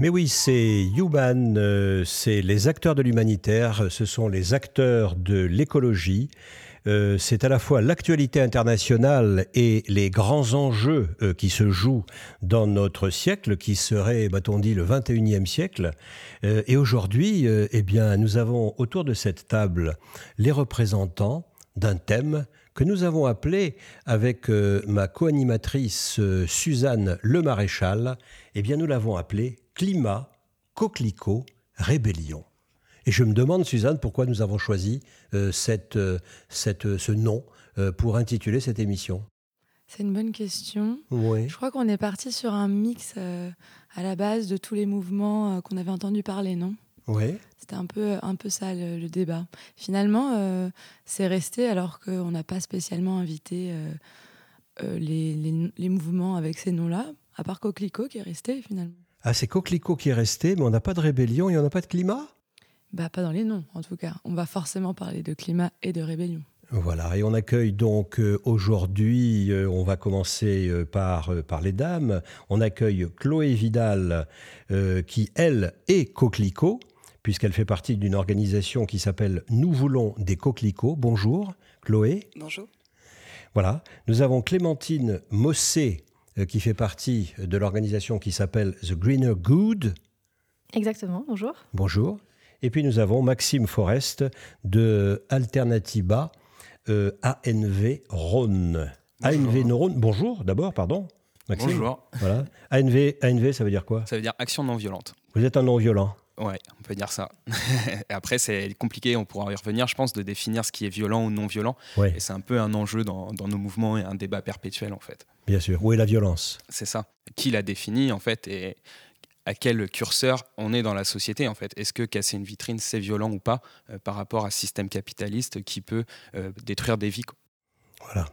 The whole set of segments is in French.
Mais oui, c'est Human, euh, c'est les acteurs de l'humanitaire, ce sont les acteurs de l'écologie. Euh, c'est à la fois l'actualité internationale et les grands enjeux euh, qui se jouent dans notre siècle, qui serait, va-t-on dit, le 21e siècle. et aujourd'hui, eh bien, nous avons autour de cette table les représentants d'un thème que nous avons appelé, avec ma co-animatrice Suzanne Le Maréchal, eh bien, nous l'avons appelé climat, coquelicot, rébellion. Et je me demande, Suzanne, pourquoi nous avons choisi euh, cette, euh, cette, euh, ce nom pour intituler cette émission? C'est une bonne question. Oui. Je crois qu'on est parti sur un mix à la base de tous les mouvements qu'on avait entendu parler, non? Oui. C'était un peu, un peu ça le, débat. Finalement, c'est resté alors qu'on n'a pas spécialement invité les, les, les mouvements avec ces noms-là, à part Coquelicot qui est resté finalement. Ah, c'est Coquelicot qui est resté, mais on n'a pas de rébellion et on n'a pas de climat? Bah, pas dans les noms, en tout cas. On va forcément parler de climat et de rébellion. Voilà, et on accueille donc euh, aujourd'hui, euh, on va commencer euh, par, par les dames, on accueille Chloé Vidal, qui, elle, est coquelicot, puisqu'elle fait partie d'une organisation qui s'appelle Nous voulons des coquelicots. Bonjour, Chloé. Bonjour. Voilà, nous avons Clémentine Mossé, qui fait partie de l'organisation qui s'appelle The Greener Good. Exactement, bonjour. Bonjour. Et puis nous avons Maxime Forest de Alternativa euh, ANV Rhône. ANV Rhône, bonjour d'abord, pardon. Maxime. Bonjour. Voilà. ANV, ANV, ça veut dire quoi? Ça veut dire action non violente. Vous êtes un non violent Ouais, on peut dire ça. après, c'est compliqué, on pourra y revenir, je pense, de définir ce qui est violent ou non violent. Et c'est un peu un enjeu dans, nos mouvements et un débat perpétuel, en fait. Bien sûr. Où est la violence? C'est ça. Qui la définit, en fait, et à quel curseur on est dans la société, en fait? Est-ce que casser une vitrine, c'est violent ou pas euh, par rapport à un système capitaliste qui peut euh, détruire des vies Voilà.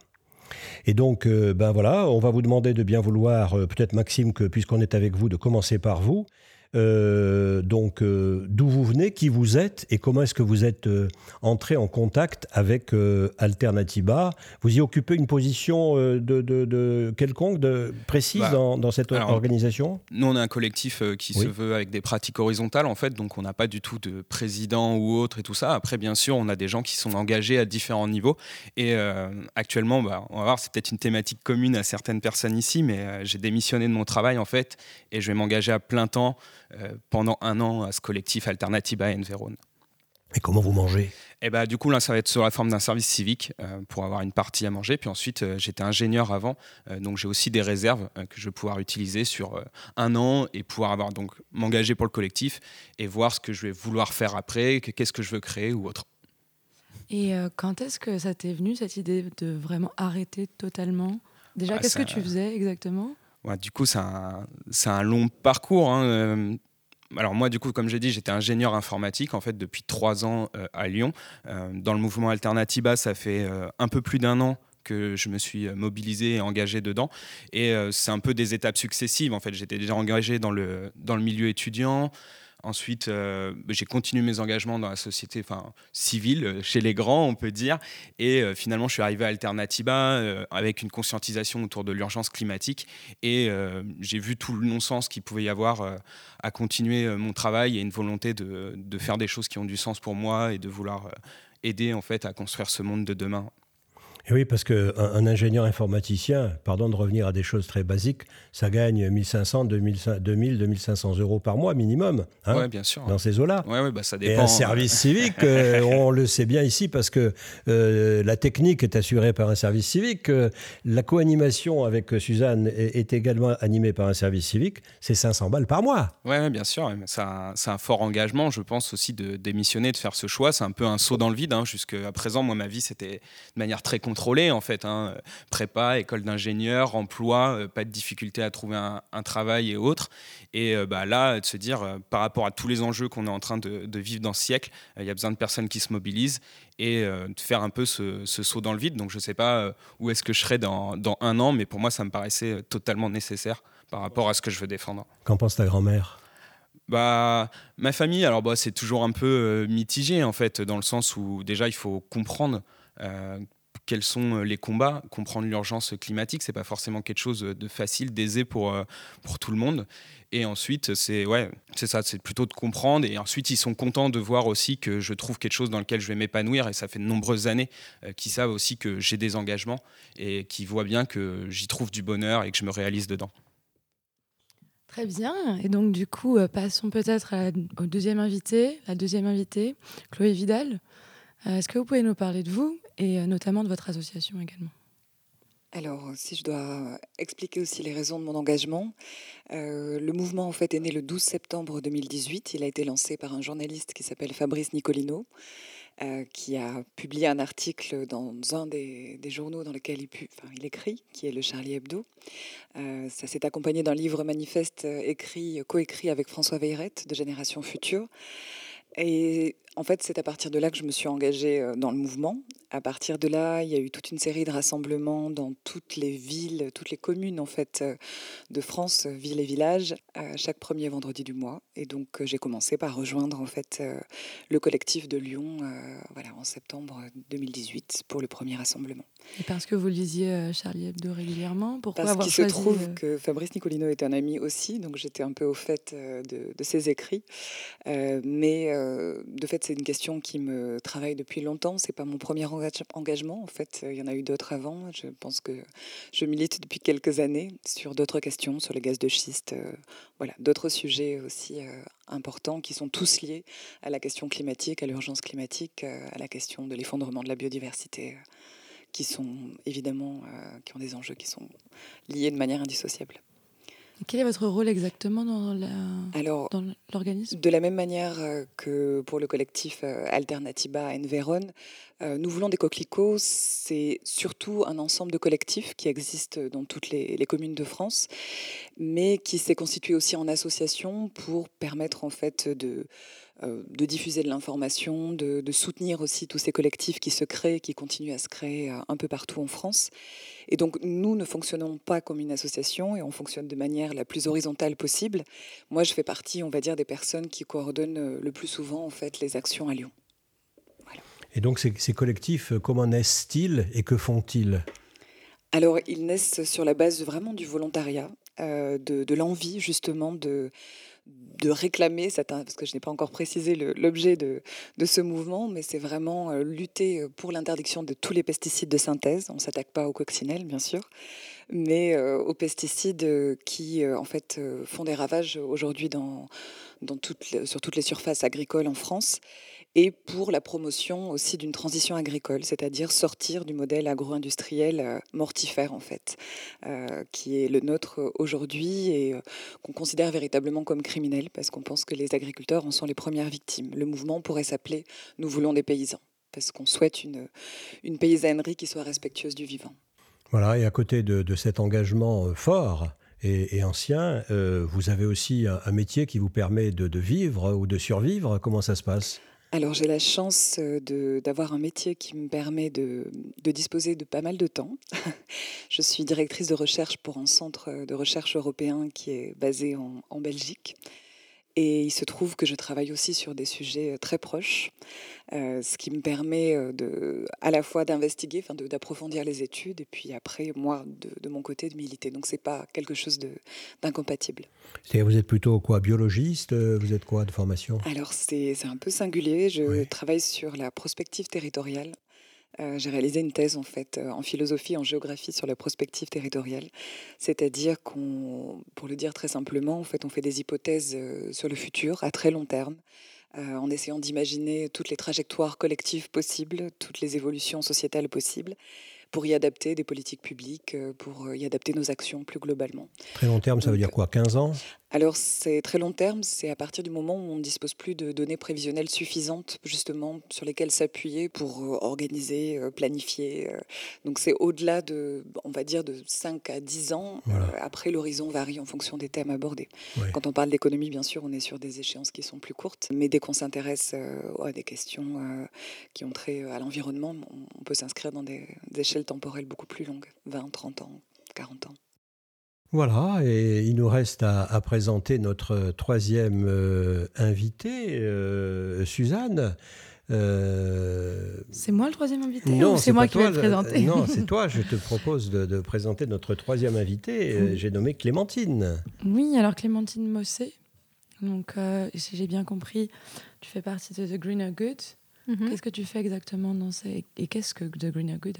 Et donc, euh, ben voilà, on va vous demander de bien vouloir, peut-être Maxime, que puisqu'on est avec vous, de commencer par vous. Euh, donc, euh, d'où vous venez, qui vous êtes et comment est-ce que vous êtes euh, entré en contact avec Alternativa? Vous y occupez une position de, quelconque, de, précise bah, dans, cette organisation? Nous, on est un collectif qui se veut avec des pratiques horizontales, en fait, donc on n'a pas du tout de président ou autre et tout ça. Après, bien sûr, on a des gens qui sont engagés à différents niveaux. Et actuellement, bah, on va voir, c'est peut-être une thématique commune à certaines personnes ici, mais j'ai démissionné de mon travail, en fait, et je vais m'engager à plein temps pendant un an à ce collectif Alternative à Vérone. Et comment vous mangez? Eh ben, du coup, là, ça va être sur la forme d'un service civique euh, pour avoir une partie à manger. Puis ensuite, euh, j'étais ingénieur avant, donc j'ai aussi des réserves que je vais pouvoir utiliser sur un an et pouvoir avoir donc m'engager pour le collectif et voir ce que je vais vouloir faire après, qu'est-ce que je veux créer ou autre. Et quand est-ce que ça t'est venu cette idée de vraiment arrêter totalement? Déjà, ah, qu'est-ce que tu faisais exactement? Du coup, c'est un, long parcours. Hein, euh. Alors moi, du coup, comme j'ai dit, j'étais ingénieur informatique en fait depuis trois ans euh, à Lyon. Euh, dans le mouvement Alternativa, ça fait un peu plus d'un an que je me suis mobilisé et engagé dedans. Et c'est un peu des étapes successives. En fait, j'étais déjà engagé dans le, dans le milieu étudiant. Ensuite, euh, j'ai continué mes engagements dans la société enfin, civile, euh, chez les grands, on peut dire. Et euh, finalement, je suis arrivé à Alternativa avec une conscientisation autour de l'urgence climatique. Et j'ai vu tout le non-sens qu'il pouvait y avoir à continuer mon travail et une volonté de, de, faire des choses qui ont du sens pour moi et de vouloir aider en fait à construire ce monde de demain oui, parce qu'un un ingénieur informaticien, pardon de revenir à des choses très basiques, ça gagne 1500, 2000, 2000 2500 euros par mois minimum. Hein, bien sûr. Dans ces eaux-là. Ouais, bah, ça dépend. Et un service civique, euh, on le sait bien ici parce que euh, la technique est assurée par un service civique. Euh, la co-animation avec Suzanne est, également animée par un service civique. C'est 500 balles par mois. Oui, bien sûr. C'est un, un, fort engagement, je pense aussi, de démissionner, de faire ce choix. C'est un peu un saut dans le vide. Hein, Jusqu'à présent, moi, ma vie, c'était de manière très contrôlé en fait. Hein. Prépa, école d'ingénieur, emploi, pas de difficulté à trouver un, travail et autres. Et bah, là, de se dire, par rapport à tous les enjeux qu'on est en train de, vivre dans ce siècle, il y a besoin de personnes qui se mobilisent et de faire un peu ce, saut dans le vide. Donc je ne sais pas où est-ce que je serai dans, dans, un an, mais pour moi, ça me paraissait totalement nécessaire par rapport à ce que je veux défendre. Qu'en pense ta grand-mère? Bah, ma famille, alors bah, c'est toujours un peu euh, mitigé en fait, dans le sens où déjà il faut comprendre euh, quels sont les combats, comprendre l'urgence climatique, c'est pas forcément quelque chose de facile, d'aisé pour, euh, pour tout le monde. Et ensuite, c'est ouais, c'est ça, c'est plutôt de comprendre. Et ensuite, ils sont contents de voir aussi que je trouve quelque chose dans lequel je vais m'épanouir. Et ça fait de nombreuses années qu'ils savent aussi que j'ai des engagements et qui voient bien que j'y trouve du bonheur et que je me réalise dedans. Très bien. Et donc, du coup, euh, passons peut-être au deuxième invité, la deuxième invitée, Chloé Vidal. Euh, est-ce que vous pouvez nous parler de vous et euh, notamment de votre association également alors, si je dois expliquer aussi les raisons de mon engagement, le mouvement en fait est né le 12 septembre 2018. Il a été lancé par un journaliste qui s'appelle Fabrice Nicolino, euh, qui a publié un article dans un des, journaux dans lequel il, écrit, qui est le Charlie Hebdo. Euh, ça s'est accompagné d'un livre manifeste euh, écrit, coécrit avec François Veyrette de Génération Future. Et en fait, c'est à partir de là que je me suis engagée dans le mouvement. À partir de là, il y a eu toute une série de rassemblements dans toutes les villes, toutes les communes en fait de France, villes et villages, chaque premier vendredi du mois. Et donc, j'ai commencé par rejoindre en fait le collectif de Lyon, voilà, en septembre 2018 pour le premier rassemblement. Et parce que vous lisiez Charlie Hebdo régulièrement, pourquoi Parce qu'il se trouve que Fabrice Nicolino est un ami aussi, donc j'étais un peu au fait de, de ses écrits. mais de fait, c'est une question qui me travaille depuis longtemps. C'est pas mon premier engagement. En fait, il y en a eu d'autres avant. Je pense que je milite depuis quelques années sur d'autres questions, sur le gaz de schiste. Euh, voilà, d'autres sujets aussi euh, importants qui sont tous liés à la question climatique, à l'urgence climatique, euh, à la question de l'effondrement de la biodiversité qui sont évidemment qui ont des enjeux qui sont liés de manière indissociable. Quel est votre rôle exactement dans l'organisme? De la même manière euh, que pour le collectif euh, Alternatiba Enveron, euh, nous voulons des coquelicots, c'est surtout un ensemble de collectifs qui existent dans toutes les, les communes de France, mais qui s'est constitué aussi en association pour permettre en fait de de diffuser de l'information, de, soutenir aussi tous ces collectifs qui se créent, qui continuent à se créer euh, un peu partout en France. Et donc nous ne fonctionnons pas comme une association et on fonctionne de manière la plus horizontale possible. Moi, je fais partie, on va dire, des personnes qui coordonnent euh, le plus souvent en fait les actions à Lyon. Et donc ces, collectifs, comment naissent-ils et que font-ils? Alors, ils naissent sur la base vraiment du volontariat, de l'envie justement de, de réclamer, parce que je n'ai pas encore précisé l'objet de, ce mouvement, mais c'est vraiment euh, lutter euh, pour l'interdiction de tous les pesticides de synthèse. On ne s'attaque pas aux coccinelles, bien sûr, mais euh, aux pesticides qui, en fait, font des ravages aujourd'hui dans, sur toutes les surfaces agricoles en France et pour la promotion aussi d'une transition agricole, c'est-à-dire sortir du modèle agro-industriel euh, mortifère en fait, euh, qui est le nôtre aujourd'hui et euh, qu'on considère véritablement comme criminel parce qu'on pense que les agriculteurs en sont les premières victimes. Le mouvement pourrait s'appeler Nous voulons des paysans parce qu'on souhaite une, une paysannerie qui soit respectueuse du vivant. Voilà, et à côté de, cet engagement fort, et, ancien, vous avez aussi un, métier qui vous permet de, vivre ou de survivre. Comment ça se passe? Alors j'ai la chance euh, d'avoir un métier qui me permet de, disposer de pas mal de temps. je suis directrice de recherche pour un centre de recherche européen qui est basé en Belgique. Et il se trouve que je travaille aussi sur des sujets euh, très proches, euh, ce qui me permet euh, de, à la fois d'investiguer, enfin d'approfondir les études, et puis après, moi, de, mon côté, de militer. Donc, c'est pas quelque chose d'incompatible. Vous êtes plutôt quoi, biologiste Vous êtes quoi de formation? Alors, c'est un peu singulier. Je travaille sur la prospective territoriale. Euh, j'ai réalisé une thèse en fait euh, en philosophie, en géographie sur la prospective territoriale, c'est-à-dire qu'on, pour le dire très simplement, en fait, on fait des hypothèses euh, sur le futur à très long terme, en essayant d'imaginer toutes les trajectoires collectives possibles, toutes les évolutions sociétales possibles, pour y adapter des politiques publiques, pour y adapter nos actions plus globalement. Très long terme, ça veut dire quoi? 15 ans? Alors c'est très long terme, c'est à partir du moment où on ne dispose plus de données prévisionnelles suffisantes justement sur lesquelles s'appuyer pour euh, organiser, euh, planifier. Euh. Donc c'est au-delà de, on va dire, de 5 à 10 ans. Après, l'horizon varie en fonction des thèmes abordés. Quand on parle d'économie, bien sûr, on est sur des échéances qui sont plus courtes, mais dès qu'on s'intéresse à des questions qui ont trait à l'environnement, on peut s'inscrire dans des échelles temporelles beaucoup plus longues, 20, 30 ans, 40 ans. Voilà, et il nous reste à, présenter notre troisième euh, invité, euh, Suzanne. Euh, c'est moi le troisième invité Non, c'est moi qui vais le présenter. Non, c'est toi. Je te propose de, présenter notre troisième invité. J'ai nommé Clémentine. Oui, alors Clémentine Mossé. Donc, si j'ai bien compris, tu fais partie de The Greener Good. Mhm. Qu'est-ce que tu fais exactement dans ces... Et qu'est-ce que The Greener Good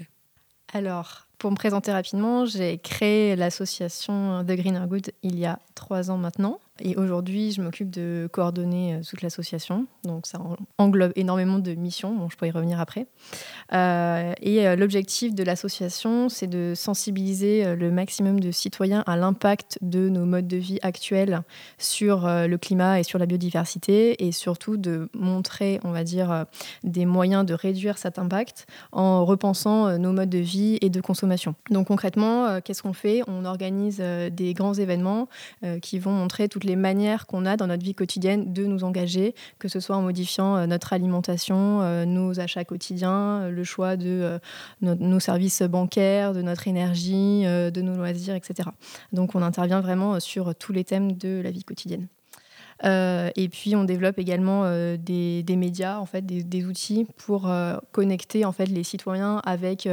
Alors, pour me présenter rapidement, j'ai créé l'association The Greener Good il y a trois ans maintenant. Et aujourd'hui, je m'occupe de coordonner euh, toute l'association. Donc, ça englobe énormément de missions. Bon, je pourrais y revenir après. Euh, et euh, l'objectif de l'association, c'est de sensibiliser le maximum de citoyens à l'impact de nos modes de vie actuels sur le climat et sur la biodiversité. Et surtout de montrer, on va dire, des moyens de réduire cet impact en repensant nos modes de vie et de consommation. Donc, concrètement, qu'est-ce qu'on fait? On organise des grands événements qui vont montrer toutes les les manières qu'on a dans notre vie quotidienne de nous engager, que ce soit en modifiant euh, notre alimentation, euh, nos achats quotidiens, euh, le choix de nos services bancaires, de notre énergie, de nos loisirs, etc. Donc on intervient vraiment sur tous les thèmes de la vie quotidienne. et puis on développe également des, médias, en fait, des, outils pour connecter en fait les citoyens avec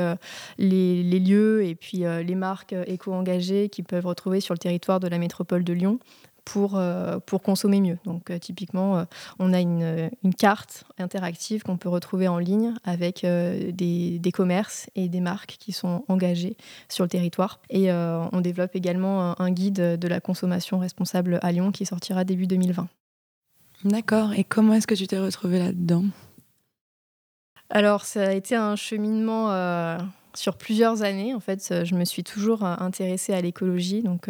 les, lieux et puis les marques éco-engagées qu'ils peuvent retrouver sur le territoire de la métropole de Lyon pour, euh, pour consommer mieux. Donc euh, typiquement, euh, on a une, une, carte interactive qu'on peut retrouver en ligne avec des, des, commerces et des marques qui sont engagés sur le territoire. Et on développe également un, guide de la consommation responsable à Lyon qui sortira début 2020. D'accord. Et comment est-ce que tu t'es retrouvée là-dedans? Alors, ça a été un cheminement sur plusieurs années. En fait, je me suis toujours intéressée à l'écologie. Donc,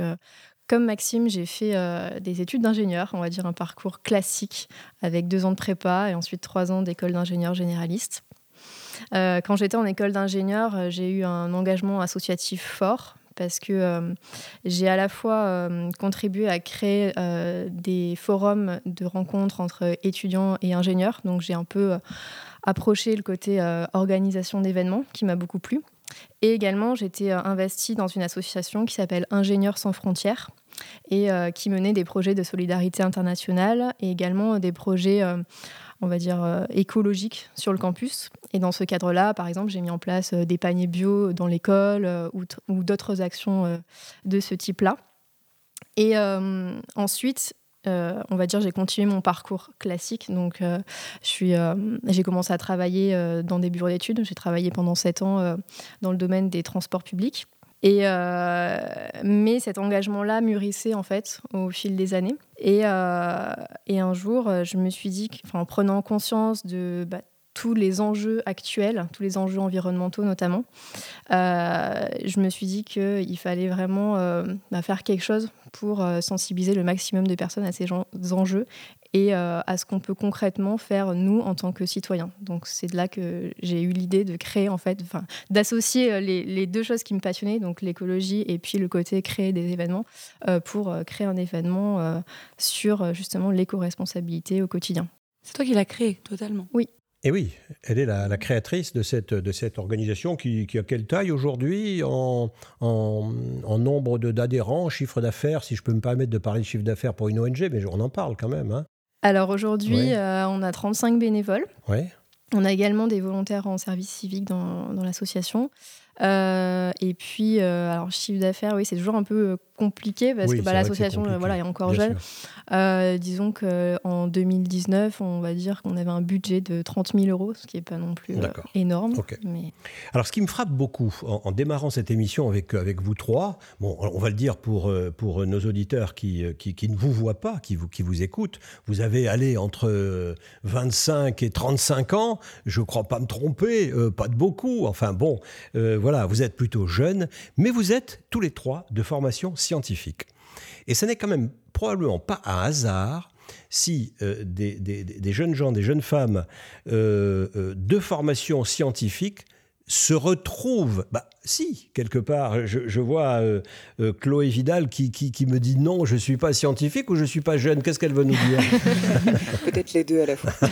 comme Maxime, j'ai fait euh, des études d'ingénieur, on va dire un parcours classique, avec deux ans de prépa et ensuite trois ans d'école d'ingénieur généraliste. Euh, quand j'étais en école d'ingénieur, euh, j'ai eu un engagement associatif fort parce que j'ai à la fois contribué à créer des forums de rencontres entre étudiants et ingénieurs. Donc j'ai un peu approché le côté organisation d'événements qui m'a beaucoup plu. Et également, j'étais euh, investie dans une association qui s'appelle Ingénieurs sans frontières et euh, qui menait des projets de solidarité internationale et également des projets, euh, on va dire, écologiques sur le campus. Et dans ce cadre-là, par exemple, j'ai mis en place des paniers bio dans l'école ou, ou d'autres actions de ce type-là. Et ensuite, euh, on va dire, j'ai continué mon parcours classique. Donc, euh, euh, j'ai commencé à travailler dans des bureaux d'études. J'ai travaillé pendant sept ans dans le domaine des transports publics. Et, mais cet engagement-là mûrissait en fait au fil des années. Et, un jour, je me suis dit, en prenant conscience de bah, tous les enjeux actuels, tous les enjeux environnementaux notamment, euh, je me suis dit qu'il fallait vraiment euh, bah, faire quelque chose pour euh, sensibiliser le maximum de personnes à ces enjeux et à ce qu'on peut concrètement faire nous en tant que citoyens. Donc c'est de là que j'ai eu l'idée de créer en fait, d'associer les, les, deux choses qui me passionnaient, donc l'écologie et puis le côté créer des événements, pour créer un événement sur justement l'éco-responsabilité au quotidien. C'est toi qui l'as créé totalement. Oui. Et oui, elle est la, créatrice de cette, de cette organisation qui, a quelle taille aujourd'hui en, en, nombre d'adhérents, chiffre d'affaires, si je peux me permettre de parler de chiffre d'affaires pour une ONG, mais on en parle quand même. Hein. Alors aujourd'hui, euh, on a 35 bénévoles. Ouais. On a également des volontaires en service civique dans, dans l'association. Euh, et puis, euh, alors chiffre d'affaires, oui, c'est toujours un peu compliqué parce que bah, l'association voilà, est encore jeune. Euh, disons qu'en 2019, on va dire qu'on avait un budget de 30 000 euros, ce qui n'est pas non plus euh, énorme. Mais... Alors, ce qui me frappe beaucoup en, démarrant cette émission avec, avec vous trois, bon, on va le dire pour, euh, pour nos auditeurs qui, qui, qui, ne vous voient pas, qui vous, qui vous écoutent, vous avez allé entre 25 et 35 ans, je ne crois pas me tromper, pas de beaucoup, enfin bon, voilà, vous êtes plutôt jeune, mais vous êtes tous les trois de formation scientifique. Et ce n'est quand même probablement pas un hasard si euh, des, jeunes gens, des jeunes femmes de formation scientifique se retrouvent, bah, si, quelque part, je, vois euh, euh, Chloé Vidal qui, qui, me dit non, je ne suis pas scientifique ou je ne suis pas jeune. Qu'est-ce qu'elle veut nous dire? Peut-être les deux à la fois.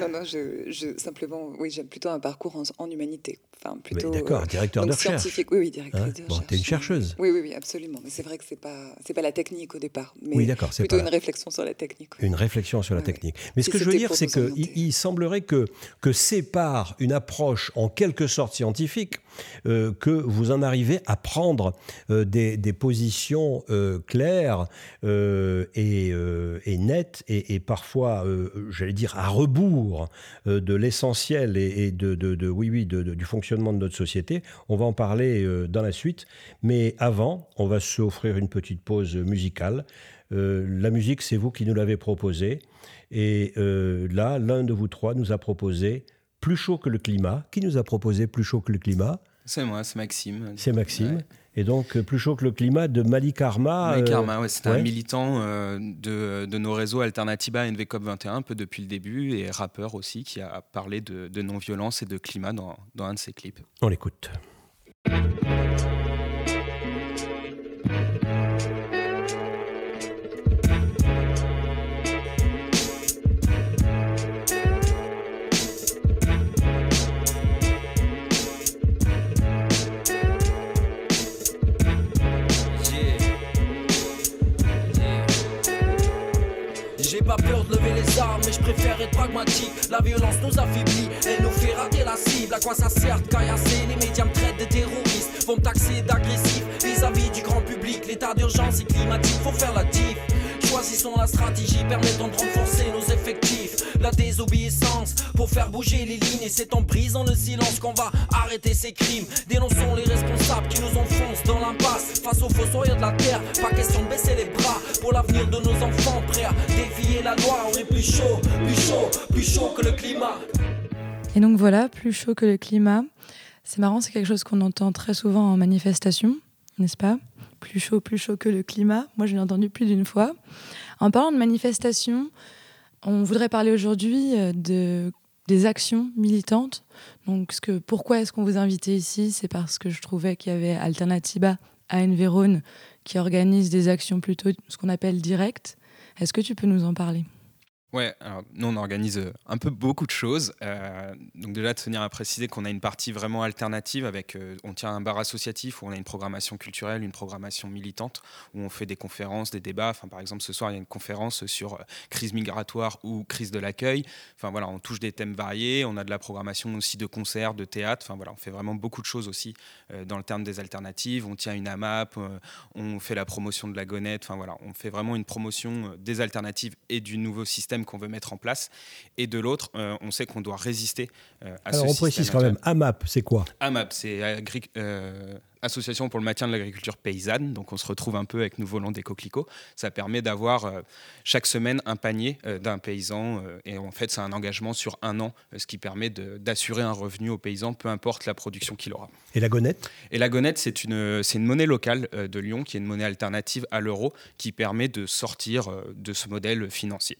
non, non, je, simplement, oui, j'aime plutôt un parcours en, humanité. Enfin, plutôt. D'accord, euh, directeur de recherche. Scientifique, oui, oui, directeur hein de recherche. Bon, tu es une chercheuse. Oui, oui, oui, absolument. Mais c'est vrai que ce n'est pas, pas la technique au départ. Mais oui, d'accord. Plutôt une réflexion sur la technique. Une réflexion sur la technique. Mais ce que je veux dire, c'est qu'il il semblerait que, que sépare une approche en quelque sorte scientifique euh, que vous en arrivez à prendre euh, des, positions euh, claires et, nettes et, parfois, j'allais dire, à rebours de l'essentiel et, de, oui, oui, du fonctionnement de notre société. On va en parler dans la suite. Mais avant, on va s'offrir une petite pause musicale. la musique, c'est vous qui nous l'avez proposée. Et là, l'un de vous trois nous a proposé plus chaud que le climat. Qui nous a proposé Plus chaud que le climat? C'est moi, c'est Maxime. C'est Maxime. Et donc, Plus chaud que le climat de Malik Karma, ouais, c'est un militant euh, de, de, nos réseaux Alternatiba NVCOP 21, un peu depuis le début, et rappeur aussi, qui a parlé de, de non-violence et de climat dans, dans un de ses clips. On l'écoute. Mais je préfère être pragmatique. La violence nous affaiblit, elle nous fait rater la cible. À quoi ça sert de caillasser Les médias me traitent de terroristes, vont me taxer d'agressif vis-à-vis du grand public. L'état d'urgence est climatique, faut faire la diff. Choisissons la stratégie permettant de renforcer nos effectifs. La désobéissance pour faire bouger les lignes. Et c'est en brisant le silence qu'on va arrêter ces crimes. Dénonçons les responsables qui nous enfoncent dans l'impasse. Face aux fossoyeurs de la terre, pas question de baisser les bras. Pour l'avenir de nos enfants, prêts à défier la loi. On est plus chaud, plus chaud, plus chaud que le climat. Et donc voilà, plus chaud que le climat. C'est marrant, c'est quelque chose qu'on entend très souvent en manifestation, n'est-ce pas? Plus chaud, plus chaud que le climat. Moi, je l'ai entendu plus d'une fois. En parlant de manifestations, on voudrait parler aujourd'hui euh, de, des actions militantes. Donc, ce que, pourquoi est-ce qu'on vous invité ici? C'est parce que je trouvais qu'il y avait Alternativa à Enverone qui organise des actions plutôt ce qu'on appelle directes. Est-ce que tu peux nous en parler? Ouais, alors nous on organise euh, un peu beaucoup de choses. Euh, donc déjà de tenir à préciser qu'on a une partie vraiment alternative avec, euh, on tient un bar associatif où on a une programmation culturelle, une programmation militante où on fait des conférences, des débats. Enfin par exemple ce soir il y a une conférence sur crise migratoire ou crise de l'accueil. Enfin voilà, on touche des thèmes variés. On a de la programmation aussi de concerts, de théâtre. Enfin voilà, on fait vraiment beaucoup de choses aussi dans le terme des alternatives. On tient une AMAP, on fait la promotion de la gonette. Enfin voilà, on fait vraiment une promotion des alternatives et du nouveau système qu'on veut mettre en place. Et de l'autre, euh, on sait qu'on doit résister euh, à Alors on précise quand même, AMAP, c'est quoi? AMAP, c'est euh, Association pour le maintien de l'agriculture paysanne. Donc on se retrouve un peu avec Nous volons des coquelicots. Ça permet d'avoir chaque semaine un panier d'un paysan. et en fait, c'est un engagement sur un an, ce qui permet d'assurer un revenu au paysan, peu importe la production qu'il aura. Et la gonette? Et la gonette, c'est une, une monnaie locale de Lyon, qui est une monnaie alternative à l'euro, qui permet de sortir de ce modèle financier.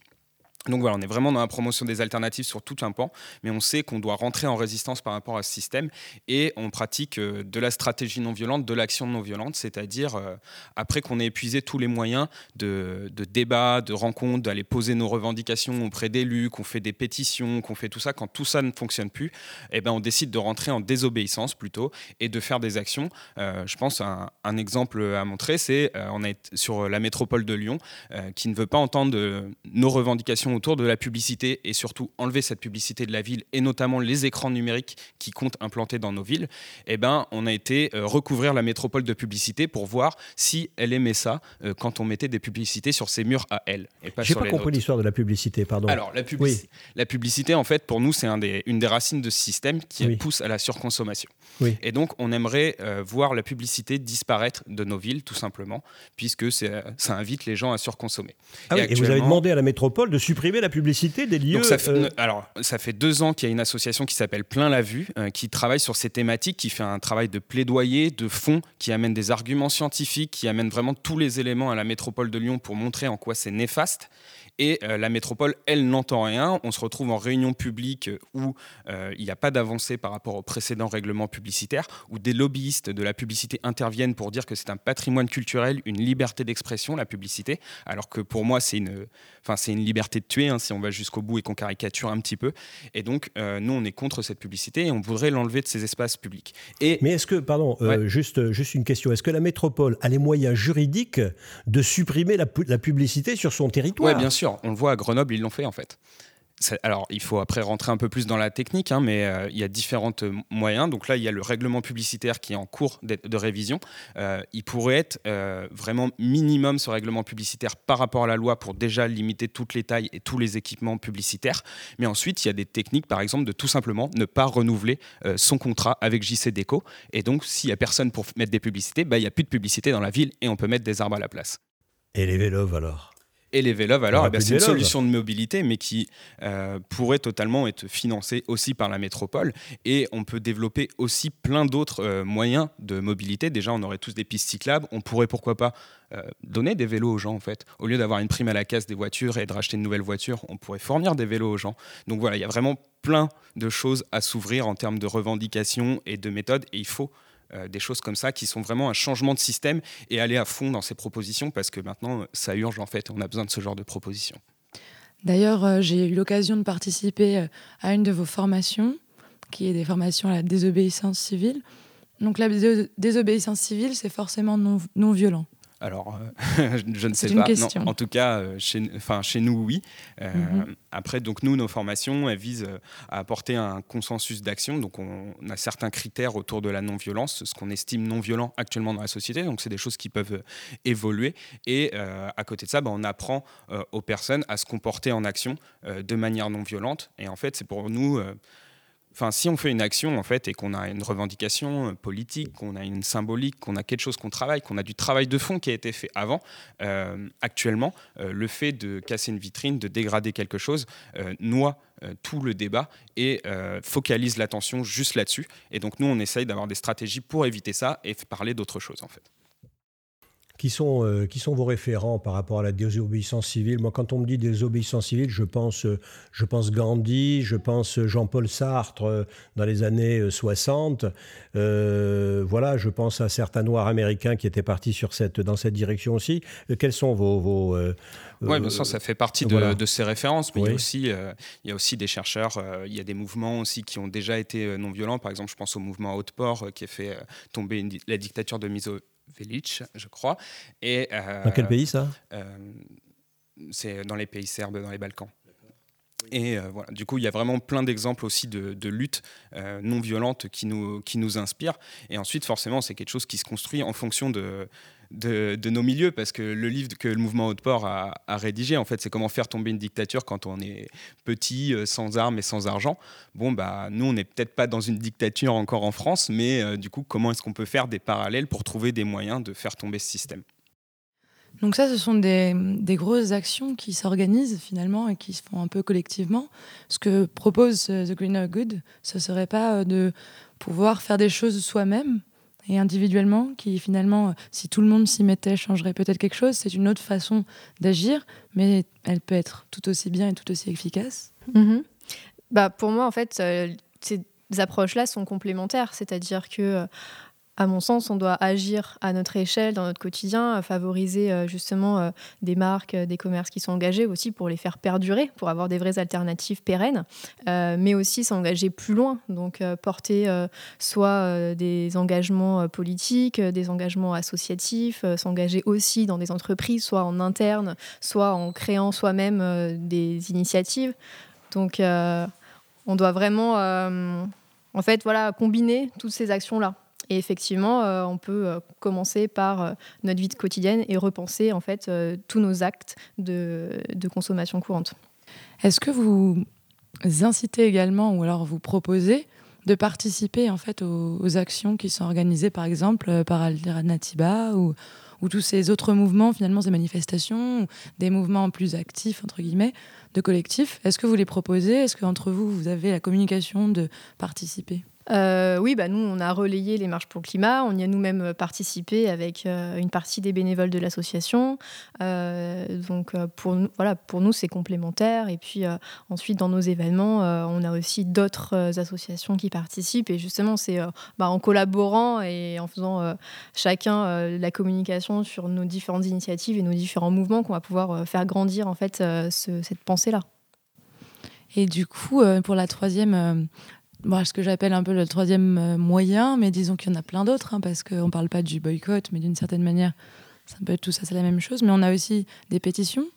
Donc voilà, on est vraiment dans la promotion des alternatives sur tout un pan, mais on sait qu'on doit rentrer en résistance par rapport à ce système et on pratique euh, de la stratégie non violente, de l'action non violente, c'est-à-dire euh, après qu'on ait épuisé tous les moyens de, débat, de rencontre, d'aller poser nos revendications auprès d'élus, qu'on fait des pétitions, qu'on fait tout ça, quand tout ça ne fonctionne plus, eh ben on décide de rentrer en désobéissance plutôt et de faire des actions. Euh, je pense un, exemple à montrer, c'est on est sur la métropole de Lyon qui ne veut pas entendre nos revendications autour de la publicité et surtout enlever cette publicité de la ville et notamment les écrans numériques qui comptent implanter dans nos villes, eh ben, on a été euh, recouvrir la métropole de publicité pour voir si elle aimait ça euh, quand on mettait des publicités sur ses murs à elle. Je pas, pas compris l'histoire de la publicité, pardon. Alors, la, publicité, la publicité, en fait, pour nous, c'est un des, une des racines de ce système qui pousse à la surconsommation. Et donc, on aimerait euh, voir la publicité disparaître de nos villes, tout simplement, puisque ça invite les gens à surconsommer. Ah et, et vous avez demandé à la métropole de supprimer supprimer la publicité des lieux. ça fait, euh, Alors, ça fait deux ans qu'il y a une association qui s'appelle Plein la Vue, euh, qui travaille sur ces thématiques, qui fait un travail de plaidoyer, de fond, qui amène des arguments scientifiques, qui amène vraiment tous les éléments à la métropole de Lyon pour montrer en quoi c'est néfaste. Et euh, la métropole, elle, n'entend rien. On se retrouve en réunion publique où euh, il n'y a pas d'avancée par rapport au précédent règlement publicitaire, où des lobbyistes de la publicité interviennent pour dire que c'est un patrimoine culturel, une liberté d'expression, la publicité, alors que pour moi, c'est une, c'est une liberté de tuer, hein, si on va jusqu'au bout et qu'on caricature un petit peu. Et donc, euh, nous, on est contre cette publicité et on voudrait l'enlever de ces espaces publics. Et Mais est-ce que, pardon, juste, juste une question, est-ce que la métropole a les moyens juridiques de supprimer la, la publicité sur son territoire? Oui, bien sûr. On le voit à Grenoble, ils l'ont fait en fait. Alors, il faut après rentrer un peu plus dans la technique, hein, mais euh, il y a différents euh, moyens. Donc là, il y a le règlement publicitaire qui est en cours de, révision. Euh, il pourrait être vraiment minimum ce règlement publicitaire par rapport à la loi pour déjà limiter toutes les tailles et tous les équipements publicitaires. Mais ensuite, il y a des techniques, par exemple, de tout simplement ne pas renouveler son contrat avec JC Déco. Et donc, s'il n'y a personne pour mettre des publicités, bah, il n'y a plus de publicité dans la ville et on peut mettre des arbres à la place. Et les vélos alors? Et les vélos, alors, eh ben, c'est une solution de mobilité, mais qui euh, pourrait totalement être financée aussi par la métropole. Et on peut développer aussi plein d'autres euh, moyens de mobilité. Déjà, on aurait tous des pistes cyclables. On pourrait, pourquoi pas, euh, donner des vélos aux gens, en fait. Au lieu d'avoir une prime à la casse des voitures et de racheter une nouvelle voiture, on pourrait fournir des vélos aux gens. Donc voilà, il y a vraiment plein de choses à s'ouvrir en termes de revendications et de méthodes. Et il faut euh, des choses comme ça qui sont vraiment un changement de système et aller à fond dans ces propositions parce que maintenant ça urge en fait, on a besoin de ce genre de propositions. D'ailleurs, euh, j'ai eu l'occasion de participer euh, à une de vos formations, qui est des formations à la désobéissance civile. Donc la désobéissance civile, c'est forcément non, non violent. Alors, euh, je ne sais pas. en tout cas, euh, chez, enfin, chez nous, oui. Euh, mhm. Après, donc nous, nos formations, elles visent à apporter un consensus d'action. Donc, on, a certains critères autour de la non-violence, ce qu'on estime non-violent actuellement dans la société. Donc, c'est des choses qui peuvent évoluer. Et à côté de ça, bah, on apprend aux personnes à se comporter en action de manière non-violente. Et en fait, c'est pour nous Enfin, si on fait une action en fait et qu'on a une revendication euh, politique, qu'on a une symbolique, qu'on a quelque chose qu'on travaille, qu'on a du travail de fond qui a été fait avant, euh, actuellement, euh, le fait de casser une vitrine, de dégrader quelque chose, noie tout le débat et focalise l'attention juste là-dessus. Et donc nous, on essaye d'avoir des stratégies pour éviter ça et parler d'autre chose en fait qui sont, euh, qui sont vos référents par rapport à la désobéissance civile? Moi, quand on me dit désobéissance civile, je pense, euh, je pense Gandhi, je pense Jean-Paul Sartre euh, dans les années 60. voilà, je pense à certains Noirs américains qui étaient partis sur cette, dans cette direction aussi. quels sont vos... vos oui, bien sûr, ça fait partie de, de ces références, mais il, y a aussi, il y a aussi des chercheurs, il y a des mouvements aussi qui ont déjà été non violents. Par exemple, je pense au mouvement Haute-Port qui a fait tomber la dictature de Miso Velic, je crois. Et, euh, dans quel pays ça euh, C'est dans les pays serbes, dans les Balkans. Et euh, voilà, du coup, il y a vraiment plein d'exemples aussi de, de luttes non violentes qui nous, qui nous inspirent. Et ensuite, forcément, c'est quelque chose qui se construit en fonction de, de, nos milieux, parce que le livre que le mouvement Haute-Port a, rédigé, en fait, c'est comment faire tomber une dictature quand on est petit, euh, sans armes et sans argent. Bon, bah, nous, on n'est peut-être pas dans une dictature encore en France, mais euh, du coup, comment est-ce qu'on peut faire des parallèles pour trouver des moyens de faire tomber ce système? Donc ça, ce sont des, grosses actions qui s'organisent finalement et qui se font un peu collectivement. Ce que propose euh, The Greener Good, ce serait pas de pouvoir faire des choses soi-même, et individuellement, qui finalement, si tout le monde s'y mettait, changerait peut-être quelque chose. C'est une autre façon d'agir, mais elle peut être tout aussi bien et tout aussi efficace. Mhm. Bah, pour moi, en fait, euh, ces approches-là sont complémentaires. C'est-à-dire que euh, à mon sens, on doit agir à notre échelle, dans notre quotidien, favoriser euh, justement euh, des marques, euh, des commerces qui sont engagés aussi pour les faire perdurer, pour avoir des vraies alternatives pérennes, mais aussi s'engager plus loin, donc porter soit des engagements politiques, des engagements associatifs, s'engager aussi dans des entreprises, soit en interne, soit en créant soi-même des initiatives. Donc, on doit vraiment, en fait, voilà, combiner toutes ces actions-là. Et effectivement, euh, on peut euh, commencer par euh, notre vie quotidienne et repenser en fait tous nos actes de, consommation courante. Est-ce que vous incitez également ou alors vous proposez de participer en fait aux, actions qui sont organisées par exemple par Alternatiba ou, ou tous ces autres mouvements, finalement, ces manifestations, des mouvements plus actifs, entre guillemets, de collectifs? Est-ce que vous les proposez? Est-ce qu'entre vous, vous avez la communication de participer? Euh, oui, bah nous, on a relayé les marches pour le climat. On y a nous-mêmes participé avec euh, une partie des bénévoles de l'association. Euh, donc, pour, nous, voilà, pour nous, c'est complémentaire. Et puis, ensuite, dans nos événements, on a aussi d'autres associations qui participent. Et justement, c'est bah, en collaborant et en faisant chacun la communication sur nos différentes initiatives et nos différents mouvements qu'on va pouvoir faire grandir en fait cette pensée-là. Et du coup, pour la troisième ce que j'appelle un peu le troisième euh, moyen, mais disons qu'il y en a plein d'autres, hein, parce qu'on ne parle pas du boycott, mais d'une certaine manière, ça peut être tout ça, c'est la même chose. Mais on a aussi des pétitions.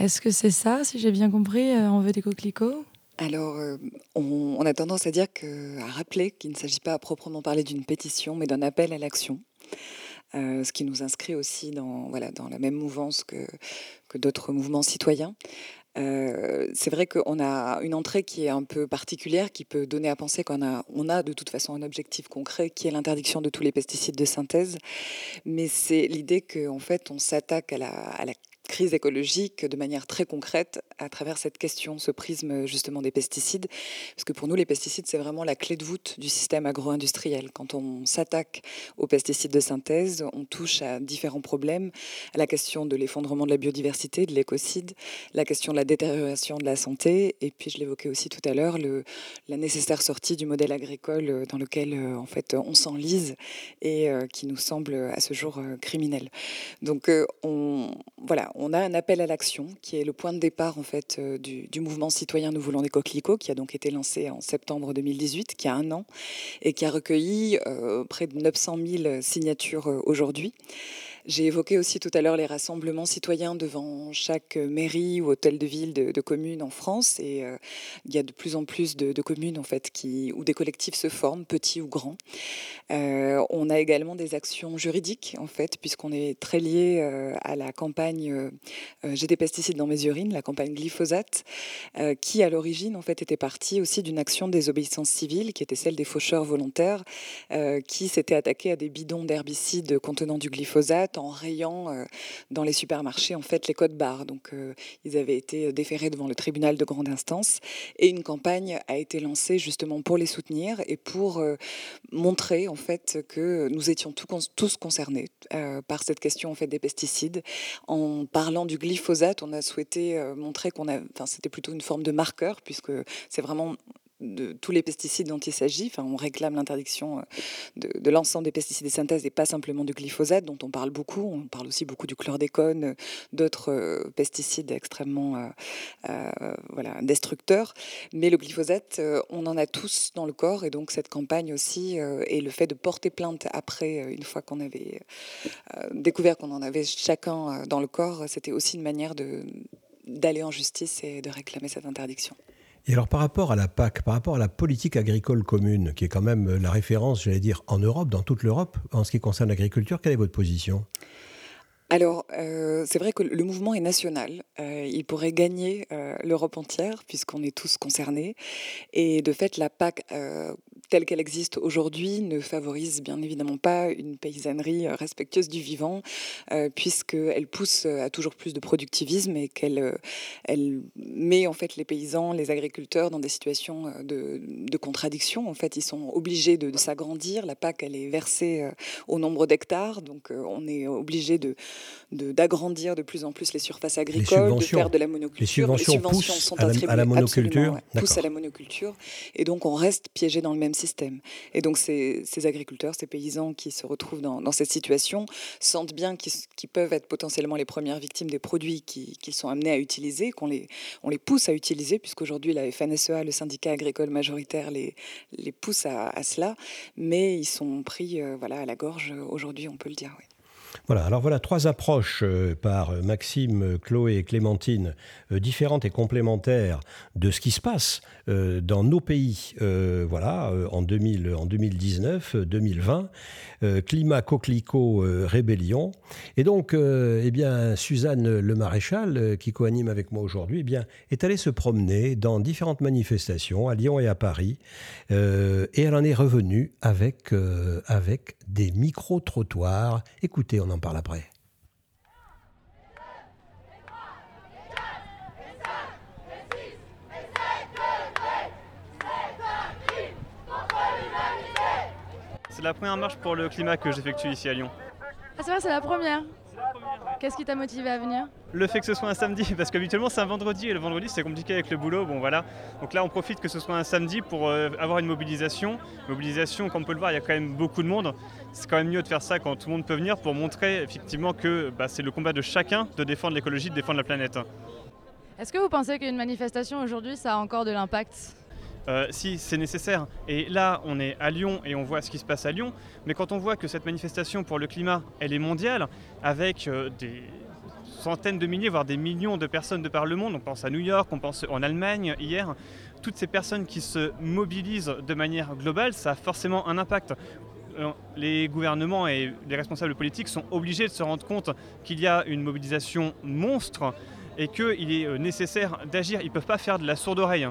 Est-ce que c'est ça, si j'ai bien compris, euh, on des coquelicots? Alors, euh, on, a tendance à dire que, à rappeler qu'il ne s'agit pas à proprement parler d'une pétition, mais d'un appel à l'action. ce qui nous inscrit aussi dans, voilà, dans la même mouvance que, que d'autres mouvements citoyens. Euh, c'est vrai qu'on a une entrée qui est un peu particulière, qui peut donner à penser qu'on a, on a de toute façon un objectif concret qui est l'interdiction de tous les pesticides de synthèse. Mais c'est l'idée qu'en fait, on s'attaque à la, à la crise écologique de manière très concrète à travers cette question, ce prisme justement des pesticides. Parce que pour nous, les pesticides, c'est vraiment la clé de voûte du système agro-industriel. Quand on s'attaque aux pesticides de synthèse, on touche à différents problèmes, à la question de l'effondrement de la biodiversité, de l'écocide, la question de la détérioration de la santé, et puis je l'évoquais aussi tout à l'heure, la nécessaire sortie du modèle agricole dans lequel euh, en fait on s'enlise et euh, qui nous semble à ce jour euh, criminel. Donc on, voilà, on a un appel à l'action qui est le point de départ euh, du, mouvement citoyen Nous voulons des coquelicots qui a donc été lancé en septembre 2018, qui a un an et qui a recueilli euh, près de 900 000 signatures euh, aujourd'hui. J'ai évoqué aussi tout à l'heure les rassemblements citoyens devant chaque mairie ou hôtel de ville de, de communes en France. Et euh, il y a de plus en plus de, communes en fait où des collectifs se forment, petits ou grands. Euh, on a également des actions juridiques en fait, puisqu'on est très lié euh, à la campagne J'ai des pesticides dans mes urines, la campagne glyphosate, qui à l'origine en fait était partie aussi d'une action de désobéissance civile, qui était celle des faucheurs volontaires, qui s'étaient attaqués à des bidons d'herbicides contenant du glyphosate en rayant euh, dans les supermarchés en fait les codes barres. Donc euh, ils avaient été déférés devant le tribunal de grande instance et une campagne a été lancée justement pour les soutenir et pour euh, montrer en fait que nous étions tous concernés par cette question en fait des pesticides. En parlant du glyphosate, on a souhaité montrer qu'on a, enfin c'était plutôt une forme de marqueur puisque c'est vraiment de tous les pesticides dont il s'agit. Enfin, on réclame l'interdiction euh, de, l'ensemble des pesticides de synthèse et pas simplement du glyphosate, dont on parle beaucoup. On parle aussi beaucoup du chlordécone, euh, d'autres euh, pesticides extrêmement voilà, destructeurs. Mais le glyphosate, on en a tous dans le corps. Et donc, cette campagne aussi, et le fait de porter plainte après, une fois qu'on avait découvert qu'on en avait chacun dans le corps, c'était aussi une manière d'aller en justice et de réclamer cette interdiction. Et alors par rapport à la PAC, par rapport à la politique agricole commune, qui est quand même la référence, j'allais dire, en Europe, dans toute l'Europe, en ce qui concerne l'agriculture, quelle est votre position? Alors, euh, c'est vrai que le mouvement est national. Euh, il pourrait gagner euh, l'Europe entière, puisqu'on est tous concernés. Et de fait, la PAC telle qu'elle existe aujourd'hui ne favorise bien évidemment pas une paysannerie euh, respectueuse du vivant, euh, puisqu'elle pousse euh, à toujours plus de productivisme et qu'elle elle met en fait les paysans, les agriculteurs dans des situations de, de contradiction. En fait, ils sont obligés de, s'agrandir. La PAC, elle est versée au nombre d'hectares, donc on est obligé de, d'agrandir de, plus en plus les surfaces agricoles, de faire de la monoculture. Les subventions, poussent sont à la, à la monoculture. poussent à la monoculture, et donc on reste piégé dans le même système. Et donc ces, agriculteurs, ces paysans qui se retrouvent dans, cette situation sentent bien qu'ils peuvent être potentiellement les premières victimes des produits qu'ils sont amenés à utiliser, qu'on les, pousse à utiliser, puisqu'aujourd'hui la FNSEA, le syndicat agricole majoritaire, les, pousse à, cela, mais ils sont pris euh, voilà, à la gorge aujourd'hui, on peut le dire. Voilà, alors voilà trois approches euh, par euh, Maxime, Chloé et Clémentine, euh, différentes et complémentaires de ce qui se passe dans nos pays, voilà, en, 2000, en 2019, 2020, climat coquelicot rébellion. Et donc, eh bien, Suzanne Le Maréchal, qui coanime avec moi aujourd'hui, eh bien, est allée se promener dans différentes manifestations à Lyon et à Paris, et elle en est revenue avec, avec des micro-trottoirs. Écoutez, on en parle après. C'est la première marche pour le climat que j'effectue ici à Lyon. Ah c'est vrai, c'est la première. Qu'est-ce qui t'a motivé à venir? Le fait que ce soit un samedi, parce qu'habituellement c'est un vendredi et le vendredi c'est compliqué avec le boulot. Bon voilà. Donc là on profite que ce soit un samedi pour euh, avoir une mobilisation. Mobilisation, comme on peut le voir, il y a quand même beaucoup de monde. C'est quand même mieux de faire ça quand tout le monde peut venir pour montrer effectivement que bah, c'est le combat de chacun de défendre l'écologie, de défendre la planète. Est-ce que vous pensez qu'une manifestation aujourd'hui ça a encore de l'impact? Euh, si c'est nécessaire. Et là, on est à Lyon et on voit ce qui se passe à Lyon. Mais quand on voit que cette manifestation pour le climat, elle est mondiale, avec euh, des centaines de milliers, voire des millions de personnes de par le monde, on pense à New York, on pense en Allemagne hier, toutes ces personnes qui se mobilisent de manière globale, ça a forcément un impact. Euh, les gouvernements et les responsables politiques sont obligés de se rendre compte qu'il y a une mobilisation monstre et qu'il est nécessaire d'agir. Ils ne peuvent pas faire de la sourde oreille.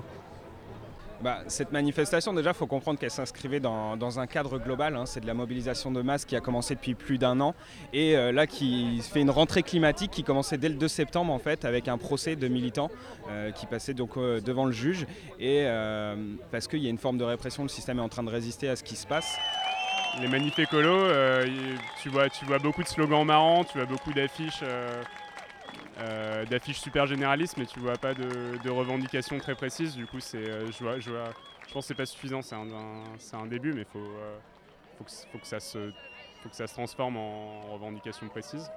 Bah, cette manifestation, déjà, il faut comprendre qu'elle s'inscrivait dans, un cadre global. Hein. C'est de la mobilisation de masse qui a commencé depuis plus d'un an et euh, là qui fait une rentrée climatique qui commençait dès le 2 septembre en fait avec un procès de militants euh, qui passait donc euh, devant le juge et parce qu'il y a une forme de répression, le système est en train de résister à ce qui se passe. Les manifs écolos, tu, vois, tu vois beaucoup de slogans marrants, tu vois beaucoup d'affiches euh, d'affiches super généralistes, mais tu vois pas de, revendications très précises. Du coup, c'est, euh, je, vois, je, vois, je pense que c'est pas suffisant. C'est un, début, mais faut, euh, faut que ça se transforme en revendications précises.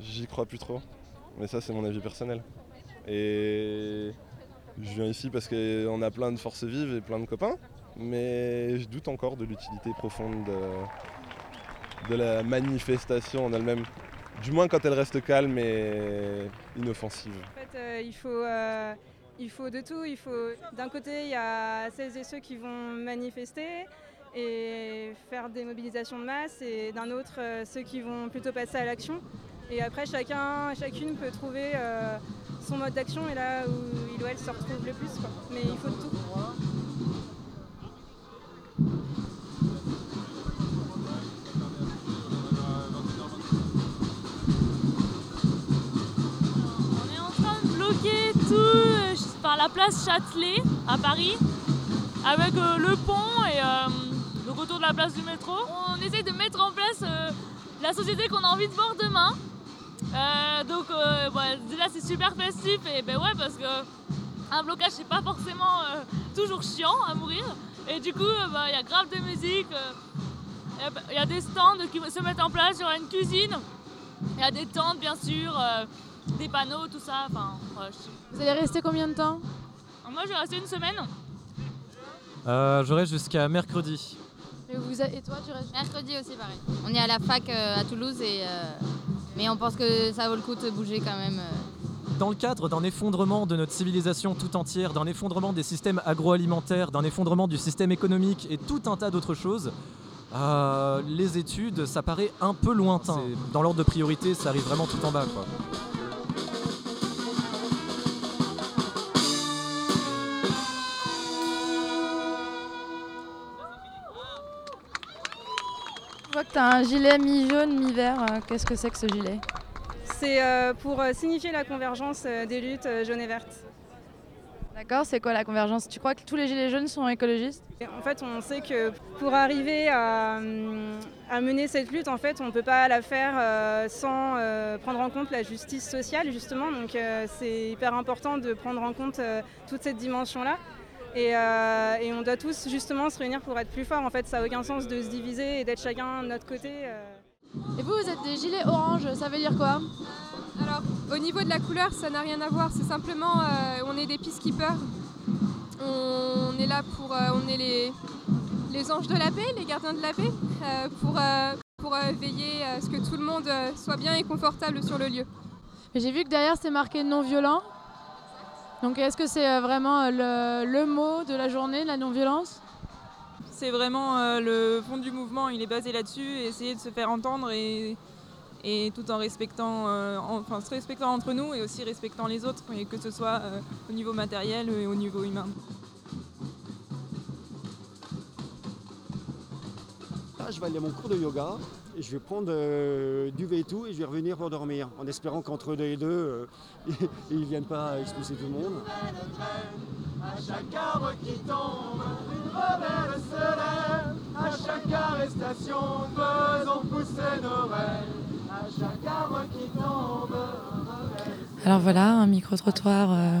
J'y crois plus trop, mais ça, c'est mon avis personnel. Et je viens ici parce qu'on a plein de forces vives et plein de copains, mais je doute encore de l'utilité profonde de la manifestation en elle-même. Du moins quand elle reste calme et inoffensive. En fait, euh, il, faut, euh, il faut de tout. Il faut d'un côté, il y a celles et ceux qui vont manifester et faire des mobilisations de masse, et d'un autre, euh, ceux qui vont plutôt passer à l'action. Et après, chacun, chacune peut trouver son mode d'action et là où il ou elle se retrouve le plus. Mais il faut de tout. La place Châtelet à Paris avec euh, le pont et euh, le retour de la place du métro. On essaye de mettre en place euh, la société qu'on a envie de voir demain. donc déjà c'est super festif et ben ouais parce que un blocage c'est pas forcément toujours chiant à mourir et du coup bah, il y a grave de musique, il y, a des stands qui se mettent en place, il y aura une cuisine, il y a des tentes bien sûr des panneaux, tout ça. Enfin, Vous allez rester combien de temps Moi, je vais rester une semaine. Euh, je reste jusqu'à mercredi. Et, vous et toi, tu restes Mercredi aussi, pareil. On est à la fac euh, à Toulouse, et, euh, mais on pense que ça vaut le coup de bouger quand même. Dans le cadre d'un effondrement de notre civilisation tout entière, d'un effondrement des systèmes agroalimentaires, d'un effondrement du système économique et tout un tas d'autres choses, les études, ça paraît un peu lointain. Dans l'ordre de priorité, ça arrive vraiment tout en bas. Quoi. Que tu as un gilet mi-jaune, mi-vert. Euh, qu'est-ce que c'est que ce gilet? C'est euh, pour euh, signifier la convergence des luttes jaunes et vertes. D'accord, c'est quoi la convergence? Tu crois que tous les gilets jaunes sont écologistes? En fait, on sait que pour arriver à, mener cette lutte, en fait, on ne peut pas la faire sans prendre en compte la justice sociale, justement. Donc, c'est hyper important de prendre en compte toute cette dimension-là. Euh, et, on doit tous justement se réunir pour être plus forts. En fait, ça n'a aucun sens de se diviser et d'être chacun de notre côté. Euh. Et vous, vous êtes des gilets orange, ça veut dire quoi? Alors, au niveau de la couleur, ça n'a rien à voir. C'est simplement, euh, on est des peacekeepers. On est là pour, on est les, les anges de la paix, les gardiens de la paix, pour, pour veiller à ce que tout le monde soit bien et confortable sur le lieu. J'ai vu que derrière c'est marqué non violent. Donc est-ce que c'est euh, vraiment euh, le, mot de la journée, la non-violence? C'est vraiment euh, le fond du mouvement, il est basé là-dessus, essayer de se faire entendre et, et tout en respectant, enfin, se respectant entre nous et aussi respectant les autres, que ce soit au niveau matériel et au niveau humain. je vais aller à mon cours de yoga je vais prendre euh, du V2 et je vais revenir pour dormir, en espérant qu'entre et deux, euh, ils ne viennent pas expulser tout le monde. Alors voilà, un micro-trottoir euh,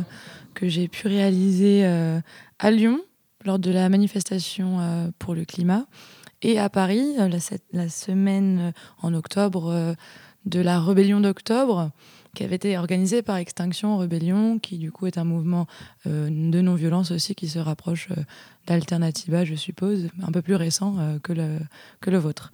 que j'ai pu réaliser à Lyon lors de la manifestation pour le climat et à Paris euh, la, semaine euh, en octobre euh, de la rébellion d'octobre qui avait été organisée par Extinction Rebellion, qui du coup est un mouvement de non-violence aussi qui se rapproche d'Alternativa, je suppose, un peu plus récent que, le, vôtre.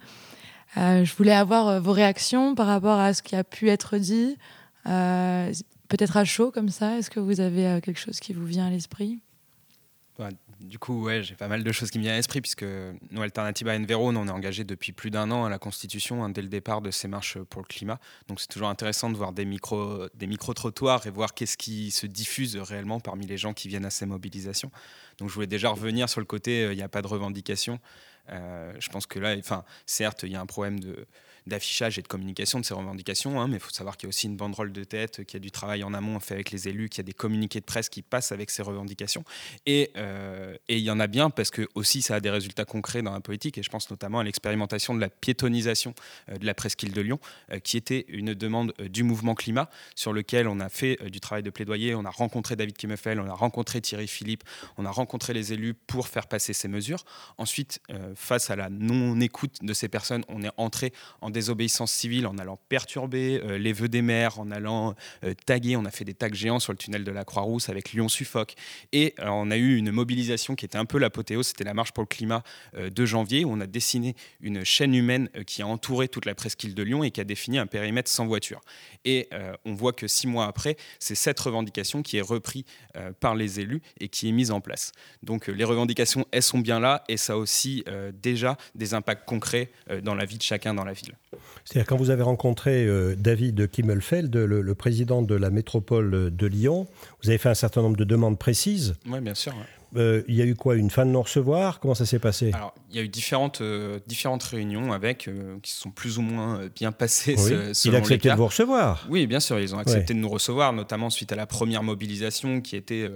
Je voulais avoir vos réactions par rapport à ce qui a pu être dit, peut-être à chaud comme ça. Est-ce que vous avez quelque chose qui vous vient à l'esprit? Du coup, ouais, j'ai pas mal de choses qui me viennent à l'esprit, puisque nous, Alternativa Envero, on est engagé depuis plus d'un an à la Constitution, hein, dès le départ de ces marches pour le climat. Donc c'est toujours intéressant de voir des micro- des micro-trottoirs et voir qu'est-ce qui se diffuse réellement parmi les gens qui viennent à ces mobilisations. Donc je voulais déjà revenir sur le côté, euh, il n'y a pas de revendication. Euh, je pense que là, enfin, certes, il y a un problème d'affichage et de communication de ces revendications, hein, mais il faut savoir qu'il y a aussi une banderole de tête, qu'il y a du travail en amont fait avec les élus, qu'il y a des communiqués de presse qui passent avec ces revendications. Et, euh, il y en a bien parce que aussi ça a des résultats concrets dans la politique, et je pense notamment à l'expérimentation de la piétonisation euh, de la presqu'île de Lyon, qui était une demande du mouvement climat, sur lequel on a fait du travail de plaidoyer, on a rencontré David Kimmefel, on a rencontré Thierry Philippe, on a rencontré les élus pour faire passer ces mesures. Ensuite, face à la non-écoute de ces personnes, on est entré en désobéissance civile en allant perturber euh, les vœux des maires, en allant euh, taguer. On a fait des tags géants sur le tunnel de la Croix-Rousse avec Lyon-Suffolk. Et euh, on a eu une mobilisation qui était un peu l'apothéose, c'était la marche pour le climat de janvier, où on a dessiné une chaîne humaine qui a entouré toute la presqu'île de Lyon et qui a défini un périmètre sans voiture. Et on voit que six mois après, c'est cette revendication qui est reprise par les élus et qui est mise en place. Donc les revendications, elles sont bien là et ça aussi euh, déjà des impacts concrets euh, dans la vie de chacun dans la ville. C'est-à-dire quand vous avez rencontré euh, David Kimmelfeld, le, le président de la métropole de Lyon, vous avez fait un certain nombre de demandes précises. Oui, bien sûr. ouais. Euh, il y a eu quoi Une fin de non-recevoir? Comment ça s'est passé? Alors, il y a eu différentes, euh, différentes réunions avec, euh, qui se sont plus ou moins bien passées. Oui. se- Il selon a les accepté de vous recevoir. Oui, bien sûr, ils ont accepté de nous recevoir, notamment suite à la première mobilisation qui était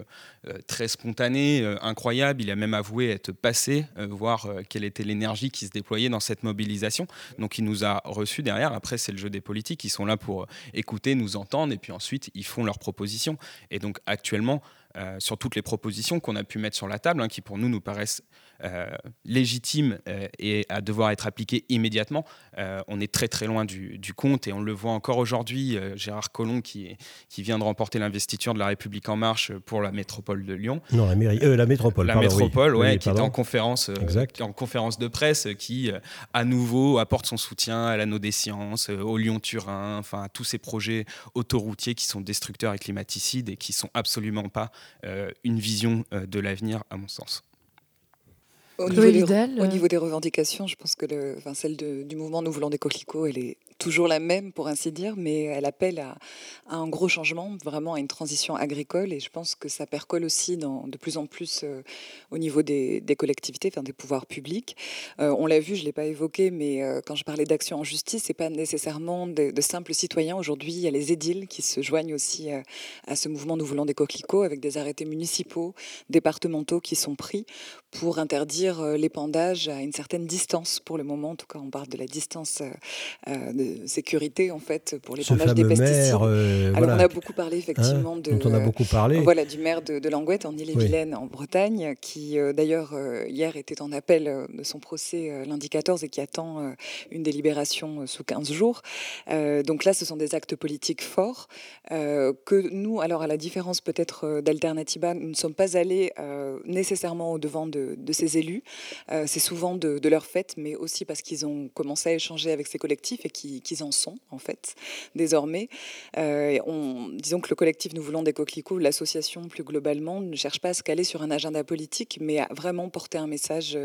très spontanée, incroyable. Il a même avoué être passé, voir quelle était l'énergie qui se déployait dans cette mobilisation. Donc il nous a reçus derrière. Après, c'est le jeu des politiques. Ils sont là pour écouter, nous entendre, et puis ensuite, ils font leurs propositions. Et donc actuellement, sur toutes les propositions qu'on a pu mettre sur la table, hein, qui pour nous nous paraissent euh, légitimes euh, et à devoir être appliquées immédiatement, euh, on est très très loin du, du compte et on le voit encore aujourd'hui. Gérard Collomb qui, qui vient de remporter l'investiture de la République en marche pour la métropole de Lyon. Non, la mairie, la métropole. La pardon, oui. métropole, ouais, Oui, qui était en conférence, Exact. en conférence de presse, qui à nouveau apporte son soutien à l'anneau des sciences, au Lyon-Turin, enfin à tous ces projets autoroutiers qui sont destructeurs et climaticides et qui sont absolument pas euh, une vision de l'avenir, à mon sens. Au Chloé niveau, des, Vidal, au euh, niveau des revendications, je pense que le, enfin, celle de- du mouvement Nous voulons des coquelicots, elle est toujours la même, pour ainsi dire, mais elle appelle à, un gros changement, vraiment à une transition agricole. Et je pense que ça percole aussi de plus en plus euh, au niveau des, collectivités, des pouvoirs publics. Euh, on l'a vu, je ne l'ai pas évoqué, mais euh, quand je parlais d'action en justice, ce n'est pas nécessairement de, de simples citoyens. Aujourd'hui, il y a les édiles qui se joignent aussi à ce mouvement Nous voulons des coquelicots, avec des arrêtés municipaux, départementaux qui sont pris pour interdire l'épandage à une certaine distance. Pour le moment, en tout cas, on parle de la distance euh, de sécurité, en fait, pour Ce l'épandage des pesticides. maire, euh, Alors, voilà, on a beaucoup parlé, effectivement, hein, de, on a beaucoup parlé. voilà, du maire de, de Langouette, en Ille-et-Vilaine, en Bretagne, qui, euh, d'ailleurs, euh, hier était en appel de son procès lundi 14 et qui attend une délibération sous 15 jours. Donc là, ce sont des actes politiques forts que nous, alors à la différence peut-être d'Alternativa, nous ne sommes pas allés euh, nécessairement au devant de, de ces élus. Euh, c'est souvent de, de leur fait, mais aussi parce qu'ils ont commencé à échanger avec ces collectifs et qui, qu'ils en sont, en fait, désormais. on, disons que le collectif Nous voulons des coquelicots, l'association plus globalement, ne cherche pas à se caler sur un agenda politique, mais à vraiment porter un message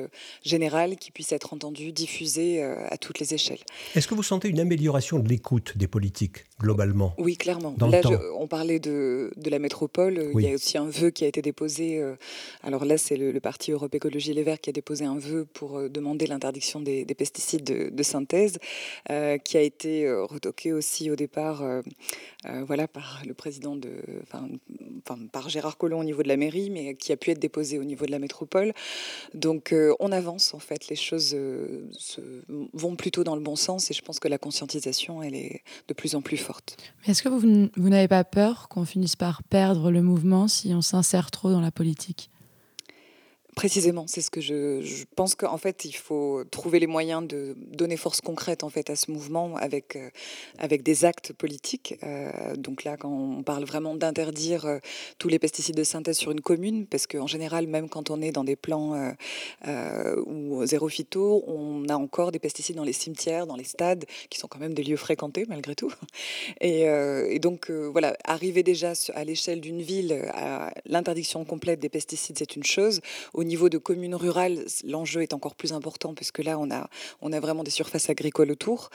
général qui puisse être entendu, diffusé à toutes les échelles. Est-ce que vous sentez une amélioration de l'écoute des politiques, globalement? Oui, clairement. Là, on parlait de, de la métropole. Il y a aussi un vœu qui a été déposé. alors là, c'est le, Parti Europe Écologie Les Verts qui a déposé un vœu pour demander l'interdiction des, pesticides de, synthèse, qui a été retoqué aussi au départ voilà, par le président de. Enfin, par Gérard Collomb au niveau de la mairie, mais qui a pu être déposé au niveau de la métropole. Donc on avance, en fait. Les choses vont plutôt dans le bon sens et je pense que la conscientisation, elle est de plus en plus forte. Est-ce que vous, vous n'avez pas peur qu'on finisse par perdre le mouvement si on s'insère trop dans la politique? Précisément, c'est ce que je, je pense qu'en fait, il faut trouver les moyens de donner force concrète en fait à ce mouvement avec, euh, avec des actes politiques. Euh, donc là, quand on parle vraiment d'interdire euh, tous les pesticides de synthèse sur une commune, parce qu'en général, même quand on est dans des plans ou zéro phyto, on a encore des pesticides dans les cimetières, dans les stades, qui sont quand même des lieux fréquentés malgré tout. Et, donc voilà, arriver déjà à l'échelle d'une ville à l'interdiction complète des pesticides, c'est une chose. Au niveau de communes rurales, l'enjeu est encore plus important puisque là, on a, on a vraiment des surfaces agricoles autour.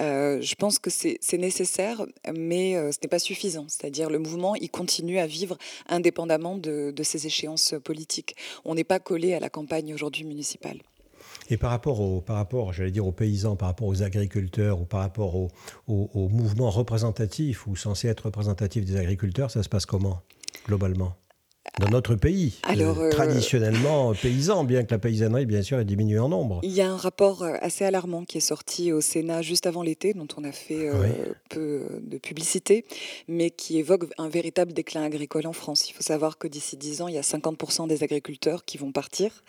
Euh, je pense que c'est nécessaire, mais euh, ce n'est pas suffisant. C'est-à-dire le mouvement, il continue à vivre indépendamment de, de ces échéances politiques. On n'est pas collé à la campagne aujourd'hui municipale. Et par rapport, au, par rapport, dire aux paysans, par rapport aux agriculteurs ou par rapport au, au, au mouvement représentatif ou censé être représentatif des agriculteurs, ça se passe comment globalement? Dans notre pays, Alors, euh, traditionnellement paysan, bien que la paysannerie, bien sûr, ait diminué en nombre. Il y a un rapport euh, assez alarmant qui est sorti au Sénat juste avant l'été, dont on a fait euh, peu de publicité, mais qui évoque un véritable déclin agricole en France. Il faut savoir que d'ici 10 ans, il y a 50% des agriculteurs qui vont partir.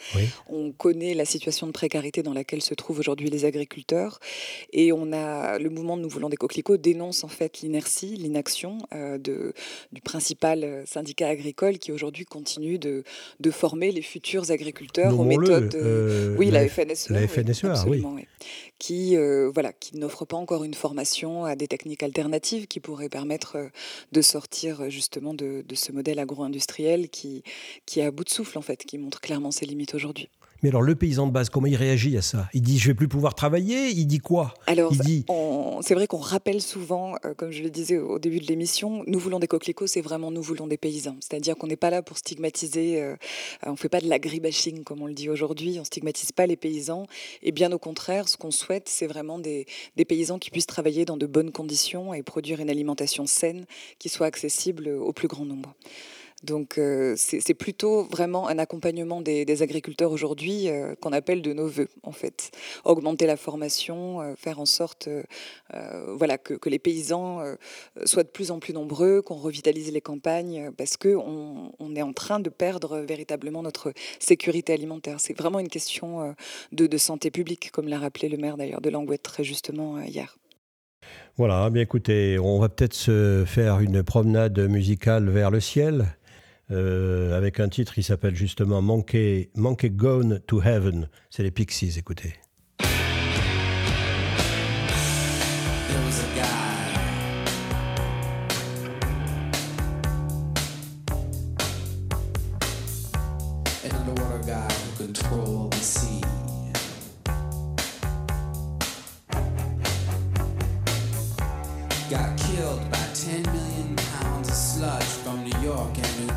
On connaît la situation de précarité dans laquelle se trouvent aujourd'hui les agriculteurs, et on a le mouvement de Nous voulons des coquelicots dénonce en fait l'inertie, l'inaction de, du principal syndicat agricole qui aujourd'hui continue de, de, former les futurs agriculteurs aux méthodes. Euh, oui, la, FNSE. La FNSE, oui. Qui, euh, voilà, qui n'offre pas encore une formation à des techniques alternatives qui pourraient permettre euh, de sortir justement de, de ce modèle agro-industriel qui, qui est à bout de souffle, en fait, qui montre clairement ses limites aujourd'hui. Mais alors, le paysan de base, comment il réagit à ça? Il dit Je vais plus pouvoir travailler Il dit quoi? Alors, c'est vrai qu'on rappelle souvent, euh, comme je le disais au début de l'émission, nous voulons des coquelicots, c'est vraiment nous voulons des paysans. C'est-à-dire qu'on n'est pas là pour stigmatiser, euh, on ne fait pas de l'agribashing comme on le dit aujourd'hui, on ne stigmatise pas les paysans. Et bien au contraire, ce qu'on souhaite, c'est vraiment des, des paysans qui puissent travailler dans de bonnes conditions et produire une alimentation saine qui soit accessible au plus grand nombre. Donc euh, c'est plutôt vraiment un accompagnement des, agriculteurs aujourd'hui euh, qu'on appelle de nos voeux, en fait. Augmenter la formation, euh, faire en sorte voilà, que, les paysans soient de plus en plus nombreux, qu'on revitalise les campagnes, parce qu'on on est en train de perdre véritablement notre sécurité alimentaire. C'est vraiment une question de, de santé publique, comme l'a rappelé le maire d'ailleurs de Langouette très justement hier. Voilà, bien écoutez, on va peut-être se faire une promenade musicale vers le ciel. Euh, avec un titre qui s'appelle justement Monkey, Monkey Gone to Heaven. C'est les Pixies, écoutez.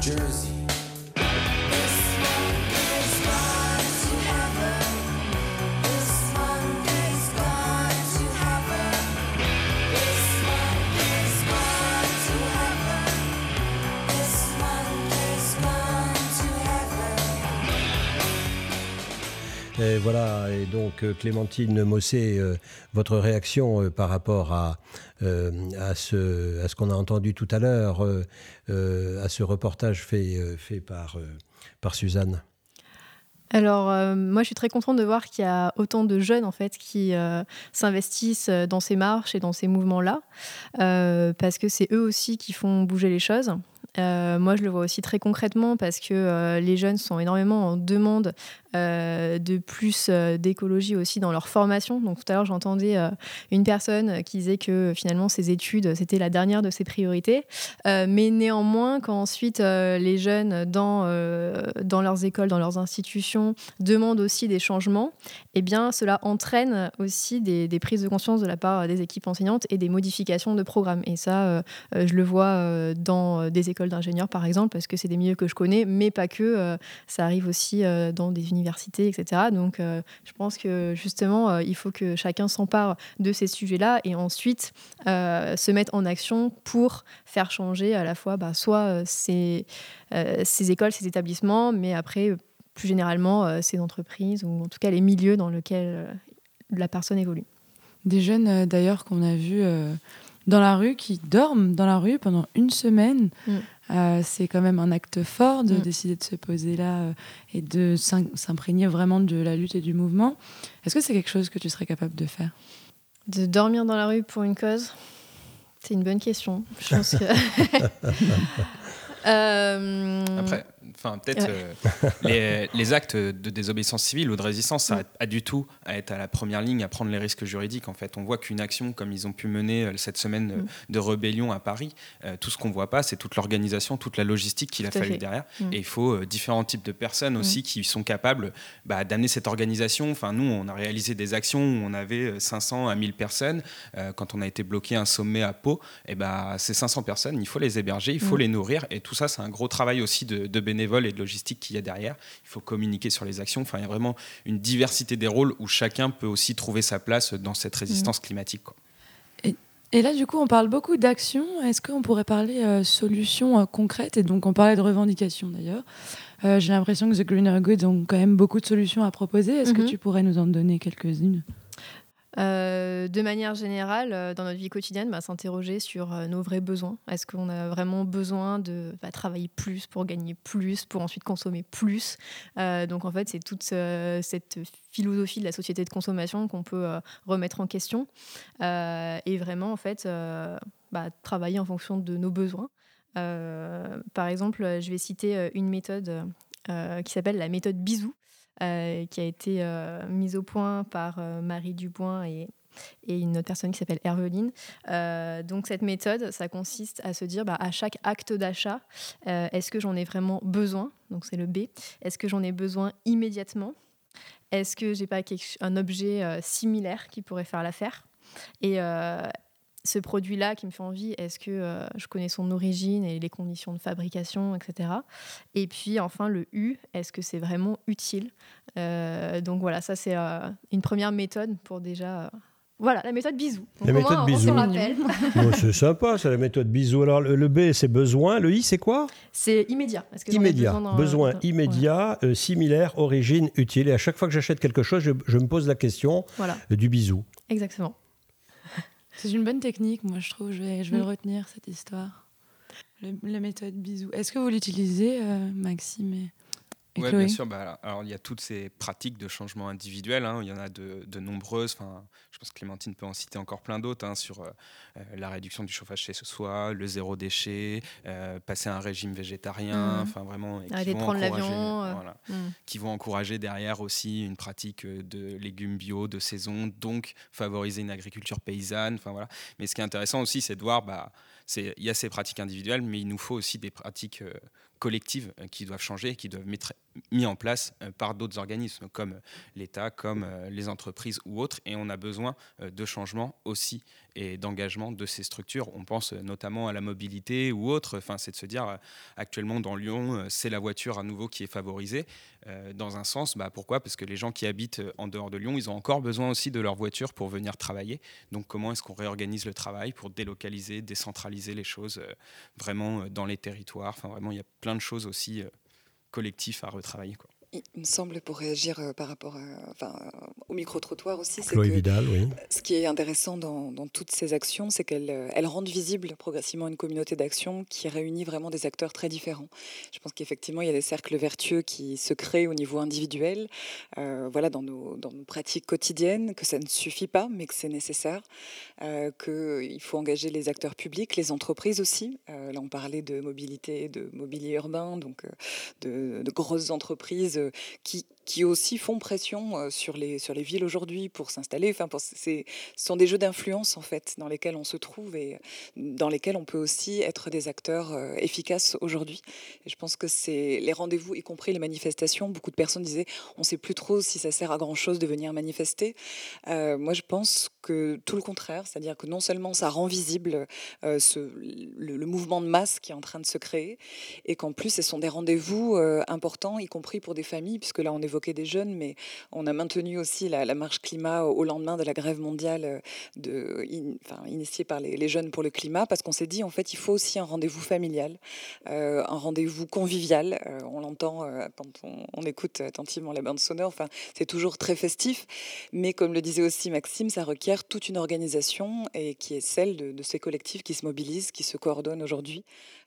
Jersey. Et voilà, et donc euh, Clémentine Mossé, euh, votre réaction euh, par rapport à, ce, qu'on a entendu tout à l'heure, à ce reportage fait, par Suzanne? Alors moi je suis très contente de voir qu'il y a autant de jeunes en fait qui s'investissent dans ces marches et dans ces mouvements-là parce que c'est eux aussi qui font bouger les choses. Moi je le vois aussi très concrètement parce que les jeunes sont énormément en demande de plus d'écologie aussi dans leur formation. Donc tout à l'heure, j'entendais une personne qui disait que finalement, ses études, c'était la dernière de ses priorités. mais néanmoins, quand ensuite les jeunes dans, dans leurs écoles, dans leurs institutions, demandent aussi des changements, eh bien, cela entraîne aussi des, des prises de conscience de la part des équipes enseignantes et des modifications de programmes. Et ça, je le vois dans des écoles d'ingénieurs, par exemple, parce que c'est des milieux que je connais, mais pas que. Euh, ça arrive aussi euh, dans des universités, etc. Donc, euh, je pense que justement, il faut que chacun s'empare de ces sujets-là et ensuite se mettre en action pour faire changer à la fois bah, soit ces, ces écoles, ces établissements, mais après, plus généralement, ces entreprises ou en tout cas les milieux dans lesquels la personne évolue. Des jeunes d'ailleurs qu'on a vus dans la rue qui dorment dans la rue pendant une semaine. Mm. Euh, c'est quand même un acte fort de mm. décider de se poser là euh, et de s'imprégner vraiment de la lutte et du mouvement. Est-ce que c'est quelque chose que tu serais capable de faire? De dormir dans la rue pour une cause? C'est une bonne question. Je pense que... Euh, Après, enfin peut-être euh, les, actes de désobéissance civile ou de résistance, ça n'a pas du tout à être à la première ligne, à prendre les risques juridiques. En fait, on voit qu'une action comme ils ont pu mener euh, cette semaine mm. de rébellion à Paris, tout ce qu'on voit pas, c'est toute l'organisation, toute la logistique qu'il a fallu derrière. Mm. Et il faut différents types de personnes mm. aussi qui sont capables bah, d'amener cette organisation. Enfin, nous, on a réalisé des actions où on avait 500 à 1000 personnes. quand on a été bloqué un sommet à Pau, et bah, ces 500 personnes, il faut les héberger, il faut les nourrir. Et tout ça, c'est un gros travail aussi de, de bénévoles et de logistique qu'il y a derrière. Il faut communiquer sur les actions. Enfin, il y a vraiment une diversité des rôles où chacun peut aussi trouver sa place dans cette résistance mmh. climatique. Et, là, du coup, on parle beaucoup d'actions. Est-ce qu'on pourrait parler euh, solutions euh, concrètes? Et donc, on parlait de revendications d'ailleurs. Euh, j'ai l'impression que The Greener Goods ont quand même beaucoup de solutions à proposer. Est-ce que mmh. tu pourrais nous en donner quelques-unes? Euh, de manière générale, euh, dans notre vie quotidienne, bah, s'interroger sur euh, nos vrais besoins. Est-ce qu'on a vraiment besoin de bah, travailler plus pour gagner plus, pour ensuite consommer plus? Donc en fait, c'est toute cette philosophie de la société de consommation qu'on peut remettre en question et vraiment en fait bah, travailler en fonction de nos besoins. par exemple, je vais citer une méthode qui s'appelle la méthode bisou. Euh, qui a été euh, mise au point par euh, Marie Dubois et, une autre personne qui s'appelle Herveline. donc cette méthode, ça consiste à se dire bah, à chaque acte d'achat, est-ce que j'en ai vraiment besoin? Donc c'est le B. Est-ce que j'en ai besoin immédiatement? Est-ce que j'ai pas un objet similaire qui pourrait faire l'affaire? Ce produit-là qui me fait envie, est-ce que euh, je connais son origine et les conditions de fabrication, etc. Et puis enfin le U, est-ce que c'est vraiment utile euh, Donc voilà, ça c'est euh, une première méthode pour déjà... voilà, la méthode bisou. la méthode bisou. c'est sympa, c'est la méthode bisou. Alors le, B, c'est besoin. Le I, c'est quoi? C'est immédiat. immédiat. Besoin, immédiat, similaire, origine, utile. Et à chaque fois que j'achète quelque chose, je, je, me pose la question du bisou. Exactement. C'est une bonne technique, moi je trouve. Je vais, je vais le mm. retenir, cette histoire. la méthode bisou. Est-ce que vous l'utilisez, euh, Maxime et... Oui, bien sûr. Bah, alors, il y a toutes ces pratiques de changement individuel. Hein. Il y en a de, de nombreuses. Enfin, je pense que Clémentine peut en citer encore plein d'autres hein, sur euh, euh, la réduction du chauffage chez soi, le zéro déchet, euh, passer à un régime végétarien. Mmh. Enfin, vraiment. qui vont prendre l'avion. Mmh. Qui vont encourager derrière aussi une pratique de légumes bio de saison, donc favoriser une agriculture paysanne. Enfin, voilà. Mais ce qui est intéressant aussi, c'est de voir. Bah, il y a ces pratiques individuelles, mais il nous faut aussi des pratiques collectives qui doivent changer, qui doivent être mis en place euh, par d'autres organismes comme l'État, comme euh, les entreprises ou autres. Et on a besoin euh, de changements aussi et d'engagement de ces structures. On pense notamment à la mobilité ou autre. Enfin, c'est de se dire, actuellement dans Lyon, c'est la voiture à nouveau qui est favorisée. Dans un sens, bah, pourquoi? Parce que les gens qui habitent en dehors de Lyon, ils ont encore besoin aussi de leur voiture pour venir travailler. Donc comment est-ce qu'on réorganise le travail pour délocaliser, décentraliser les choses vraiment dans les territoires? Enfin, vraiment, il y a plein de choses aussi collectif à retravailler. Il me semble, pour réagir euh, par rapport enfin, au micro-trottoir aussi, c'est que oui. ce qui est intéressant dans, toutes ces actions, c'est qu'elles euh, rendent visible progressivement une communauté d'action qui réunit vraiment des acteurs très différents. Je pense qu'effectivement, il y a des cercles vertueux qui se créent au niveau individuel, euh, voilà, dans nos, dans nos, pratiques quotidiennes, que ça ne suffit pas, mais que c'est nécessaire, qu'il faut engager les acteurs publics, les entreprises aussi. là, on parlait de mobilité, de mobilier urbain, donc de, de grosses entreprises qui qui aussi font pression sur les, sur les villes aujourd'hui pour s'installer. Enfin, ce sont des jeux d'influence en fait dans lesquels on se trouve et dans lesquels on peut aussi être des acteurs efficaces aujourd'hui. Je pense que c'est les rendez-vous, y compris les manifestations. Beaucoup de personnes disaient on ne sait plus trop si ça sert à grand chose de venir manifester. moi, je pense que tout le contraire, c'est-à-dire que non seulement ça rend visible le, mouvement de masse qui est en train de se créer, et qu'en plus, ce sont des rendez-vous euh, importants, y compris pour des familles, puisque là, on des jeunes, mais on a maintenu aussi la, marche climat au lendemain de la grève mondiale euh, initiée par les, jeunes pour le climat, parce qu'on s'est dit, en fait, il faut aussi un rendez-vous familial, euh, un rendez-vous convivial. on l'entend quand on, écoute attentivement la bande sonore, enfin, c'est toujours très festif, mais comme le disait aussi Maxime, ça requiert toute une organisation et qui est celle de, ces collectifs qui se mobilisent, qui se coordonnent aujourd'hui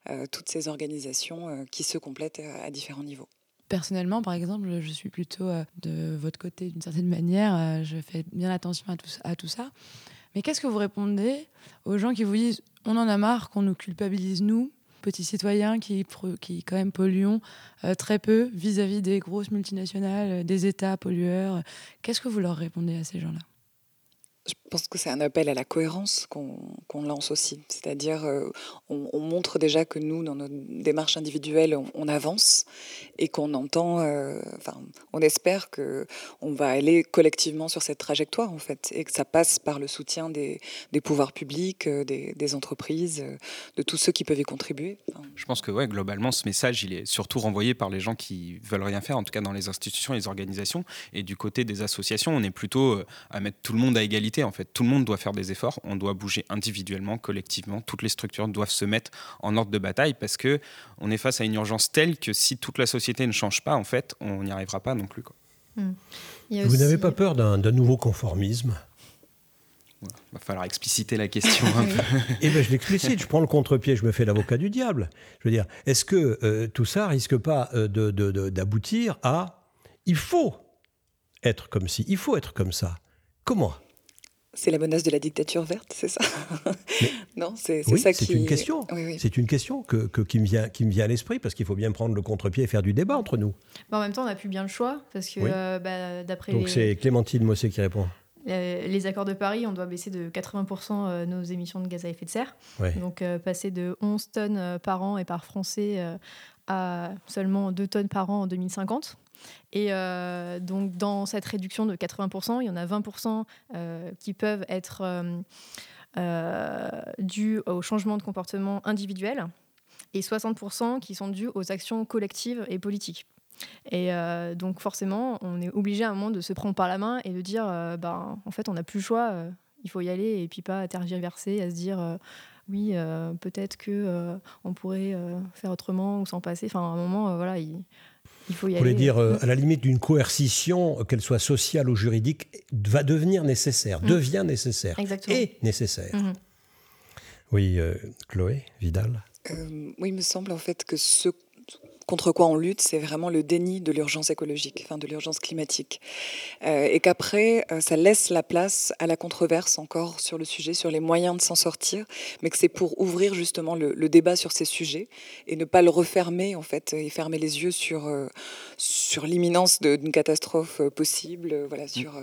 euh, toutes ces organisations euh, qui se complètent euh, à différents niveaux. Personnellement, par exemple, je suis plutôt de votre côté d'une certaine manière. Je fais bien attention à tout, à tout ça. Mais qu'est-ce que vous répondez aux gens qui vous disent on en a marre qu'on nous culpabilise, nous, petits citoyens qui, qui quand même polluons très peu vis-à-vis des grosses multinationales, des États pollueurs Qu'est-ce que vous leur répondez à ces gens-là? Pense que c'est un appel à la cohérence qu'on lance aussi. C'est-à-dire, euh, on, montre déjà que nous, dans nos démarches individuelles, on, avance et qu'on entend, euh, enfin, on espère que on va aller collectivement sur cette trajectoire, en fait, et que ça passe par le soutien des, pouvoirs publics, euh, des, entreprises, de tous ceux qui peuvent y contribuer. Je pense que, ouais, globalement, ce message, il est surtout renvoyé par les gens qui veulent rien faire, en tout cas dans les institutions et les organisations. Et du côté des associations, on est plutôt à mettre tout le monde à égalité, en fait tout le monde doit faire des efforts, on doit bouger individuellement, collectivement, toutes les structures doivent se mettre en ordre de bataille parce que on est face à une urgence telle que si toute la société ne change pas, en fait, on n'y arrivera pas non plus. Quoi. Hmm. Vous n'avez pas peur d'un nouveau conformisme? Il va falloir expliciter la question un peu. Eh bien, je l'explicite, je prends le contre-pied, je me fais l'avocat du diable. Je veux dire, est-ce que euh, tout ça risque pas euh, d'aboutir à il faut être comme ci, il faut être comme ça Comment? C'est la menace de la dictature verte, c'est ça? Non, c'est ça qui. C'est une question. C'est une question que, qui, me vient, qui me vient à l'esprit parce qu'il faut bien prendre le contre-pied et faire du débat entre nous. en même temps, on n'a plus bien le choix parce que euh, bah, d'après. Donc c'est Clémentine Mossé qui répond. les accords de Paris, on doit baisser de 80% euh, nos émissions de gaz à effet de serre. Donc euh, passer de 11 tonnes par an et par Français à seulement 2 tonnes par an en 2050. Et euh, donc, dans cette réduction de 80%, il y en a 20% euh, qui peuvent être euh, dus au changement de comportement individuel et 60% qui sont dus aux actions collectives et politiques. Et donc, forcément, on est obligé à un moment de se prendre par la main et de dire bah, en fait, on n'a plus le choix, il faut y aller et puis pas tergiverser, à se dire oui, peut-être que on pourrait faire autrement ou s'en passer. Enfin, à un moment, voilà, il, il faut y Vous voulez dire, euh, à la limite d'une coercition, qu'elle soit sociale ou juridique, va devenir nécessaire, mm. devient nécessaire, Exactement. est nécessaire. Mm-hmm. Oui, euh, Chloé Vidal euh, Oui, il me semble en fait que ce contre quoi on lutte, c'est vraiment le déni de l'urgence écologique, enfin de l'urgence climatique. Euh, et qu'après, euh, ça laisse la place à la controverse encore sur le sujet, sur les moyens de s'en sortir, mais que c'est pour ouvrir justement le, débat sur ces sujets et ne pas le refermer en fait et fermer les yeux sur, euh, sur l'imminence d'une catastrophe possible. voilà, sur,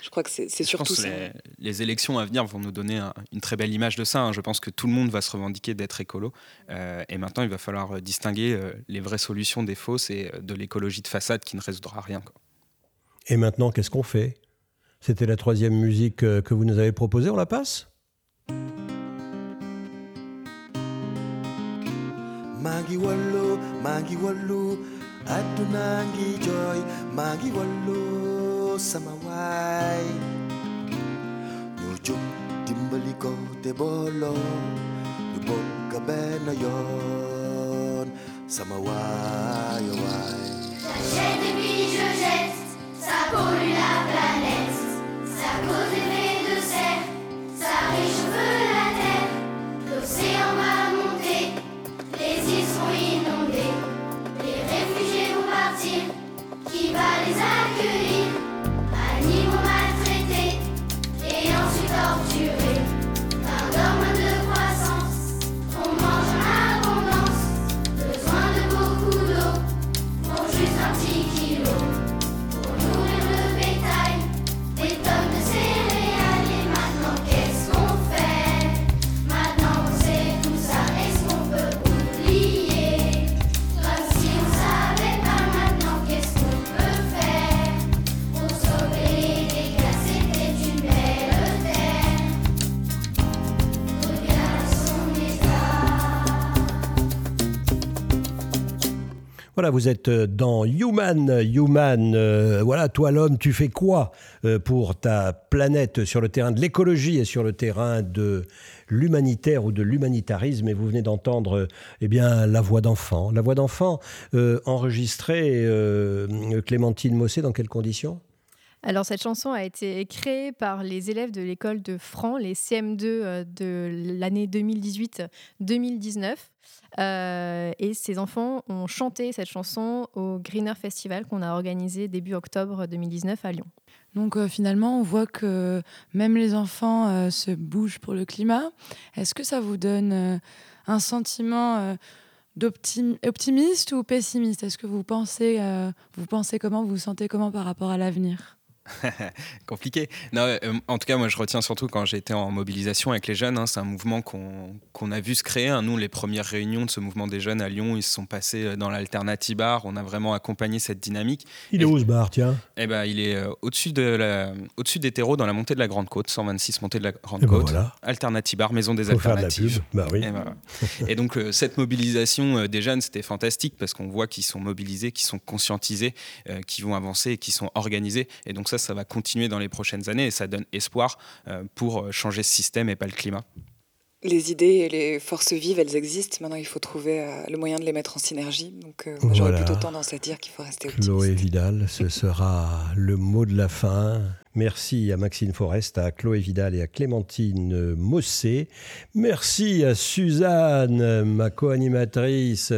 je crois que c'est surtout ça. Les, les, élections à venir vont nous donner une très belle image de ça. Hein. Je pense que tout le monde va se revendiquer d'être écolo. et maintenant, il va falloir distinguer les vrais solution des fausses et euh, de l'écologie de façade qui ne résoudra rien. Et maintenant, qu'est-ce qu'on fait? C'était la troisième musique euh, que vous nous avez proposée, on la passe? Magi wallo, magi wallo, adunangi joy, magi wallo samawai. Nyujuk dimbali ko te bolo, nyubok kabena yo. J'achète et puis je jette, ça pollue la planète, ça cause effet de serre, ça réchauffe la terre, l'océan va monter, Vous êtes euh, dans Human. Human, euh, voilà, toi l'homme, tu fais quoi euh, pour ta planète sur le terrain de l'écologie et sur le terrain de l'humanitaire ou de l'humanitarisme? Et vous venez d'entendre eh bien, la voix d'enfant. La voix d'enfant enregistrée, Clémentine Mossé, dans quelles conditions? Alors cette chanson a été créée par les élèves de l'école de Franc, les CM2 de l'année 2018-2019. Euh, et ces enfants ont chanté cette chanson au Greener Festival qu'on a organisé début octobre 2019 à Lyon. Donc euh, finalement, on voit que même les enfants euh, se bougent pour le climat. Est-ce que ça vous donne un sentiment d'optimiste ou pessimiste? Est-ce que vous pensez, vous pensez comment, vous vous sentez comment par rapport à l'avenir? Compliqué. Non, euh, en tout cas, moi, je retiens surtout quand j'ai été en mobilisation avec les jeunes. Hein, c'est un mouvement qu'on a vu se créer. Hein. Nous, les premières réunions de ce mouvement des jeunes à Lyon, ils se sont passés euh, dans l'Alternative Bar. On a vraiment accompagné cette dynamique. Il est où ce bar, tiens? Eh ben, Il est euh, au-dessus de au-dessus des terreaux, dans la montée de la Grande Côte, 126 montée de la Grande eh ben Côte. Alternative Bar, maison des alternatives. Bah, oui. et, ben et, donc, cette mobilisation des jeunes, c'était fantastique parce qu'on voit qu'ils sont mobilisés, qu'ils sont conscientisés, qu'ils vont avancer et qu'ils sont organisés. Et donc, ça, ça va continuer dans les prochaines années et ça donne espoir euh, pour euh, changer ce système et pas le climat. Les idées et les forces vives, elles existent. Maintenant, il faut trouver euh, le moyen de les mettre en synergie. Donc, j'aurais plutôt tendance à dire qu'il faut rester optimiste. Chloé Vidal, ce sera le mot de la fin. Merci à Maxine Forest, à Chloé Vidal et à Clémentine Mossé. Merci à Suzanne, ma co-animatrice.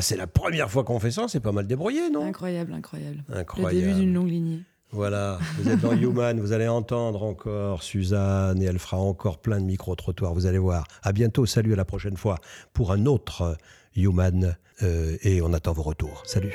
c'est la première fois qu'on fait ça, c'est pas mal débrouillé, non? Incroyable, incroyable. Incroyable. Le début d'une longue lignée. Voilà, vous êtes dans Human, vous allez entendre encore Suzanne et elle fera encore plein de micro-trottoirs, vous allez voir. À bientôt, salut à la prochaine fois pour un autre Human euh, et on attend vos retours. Salut.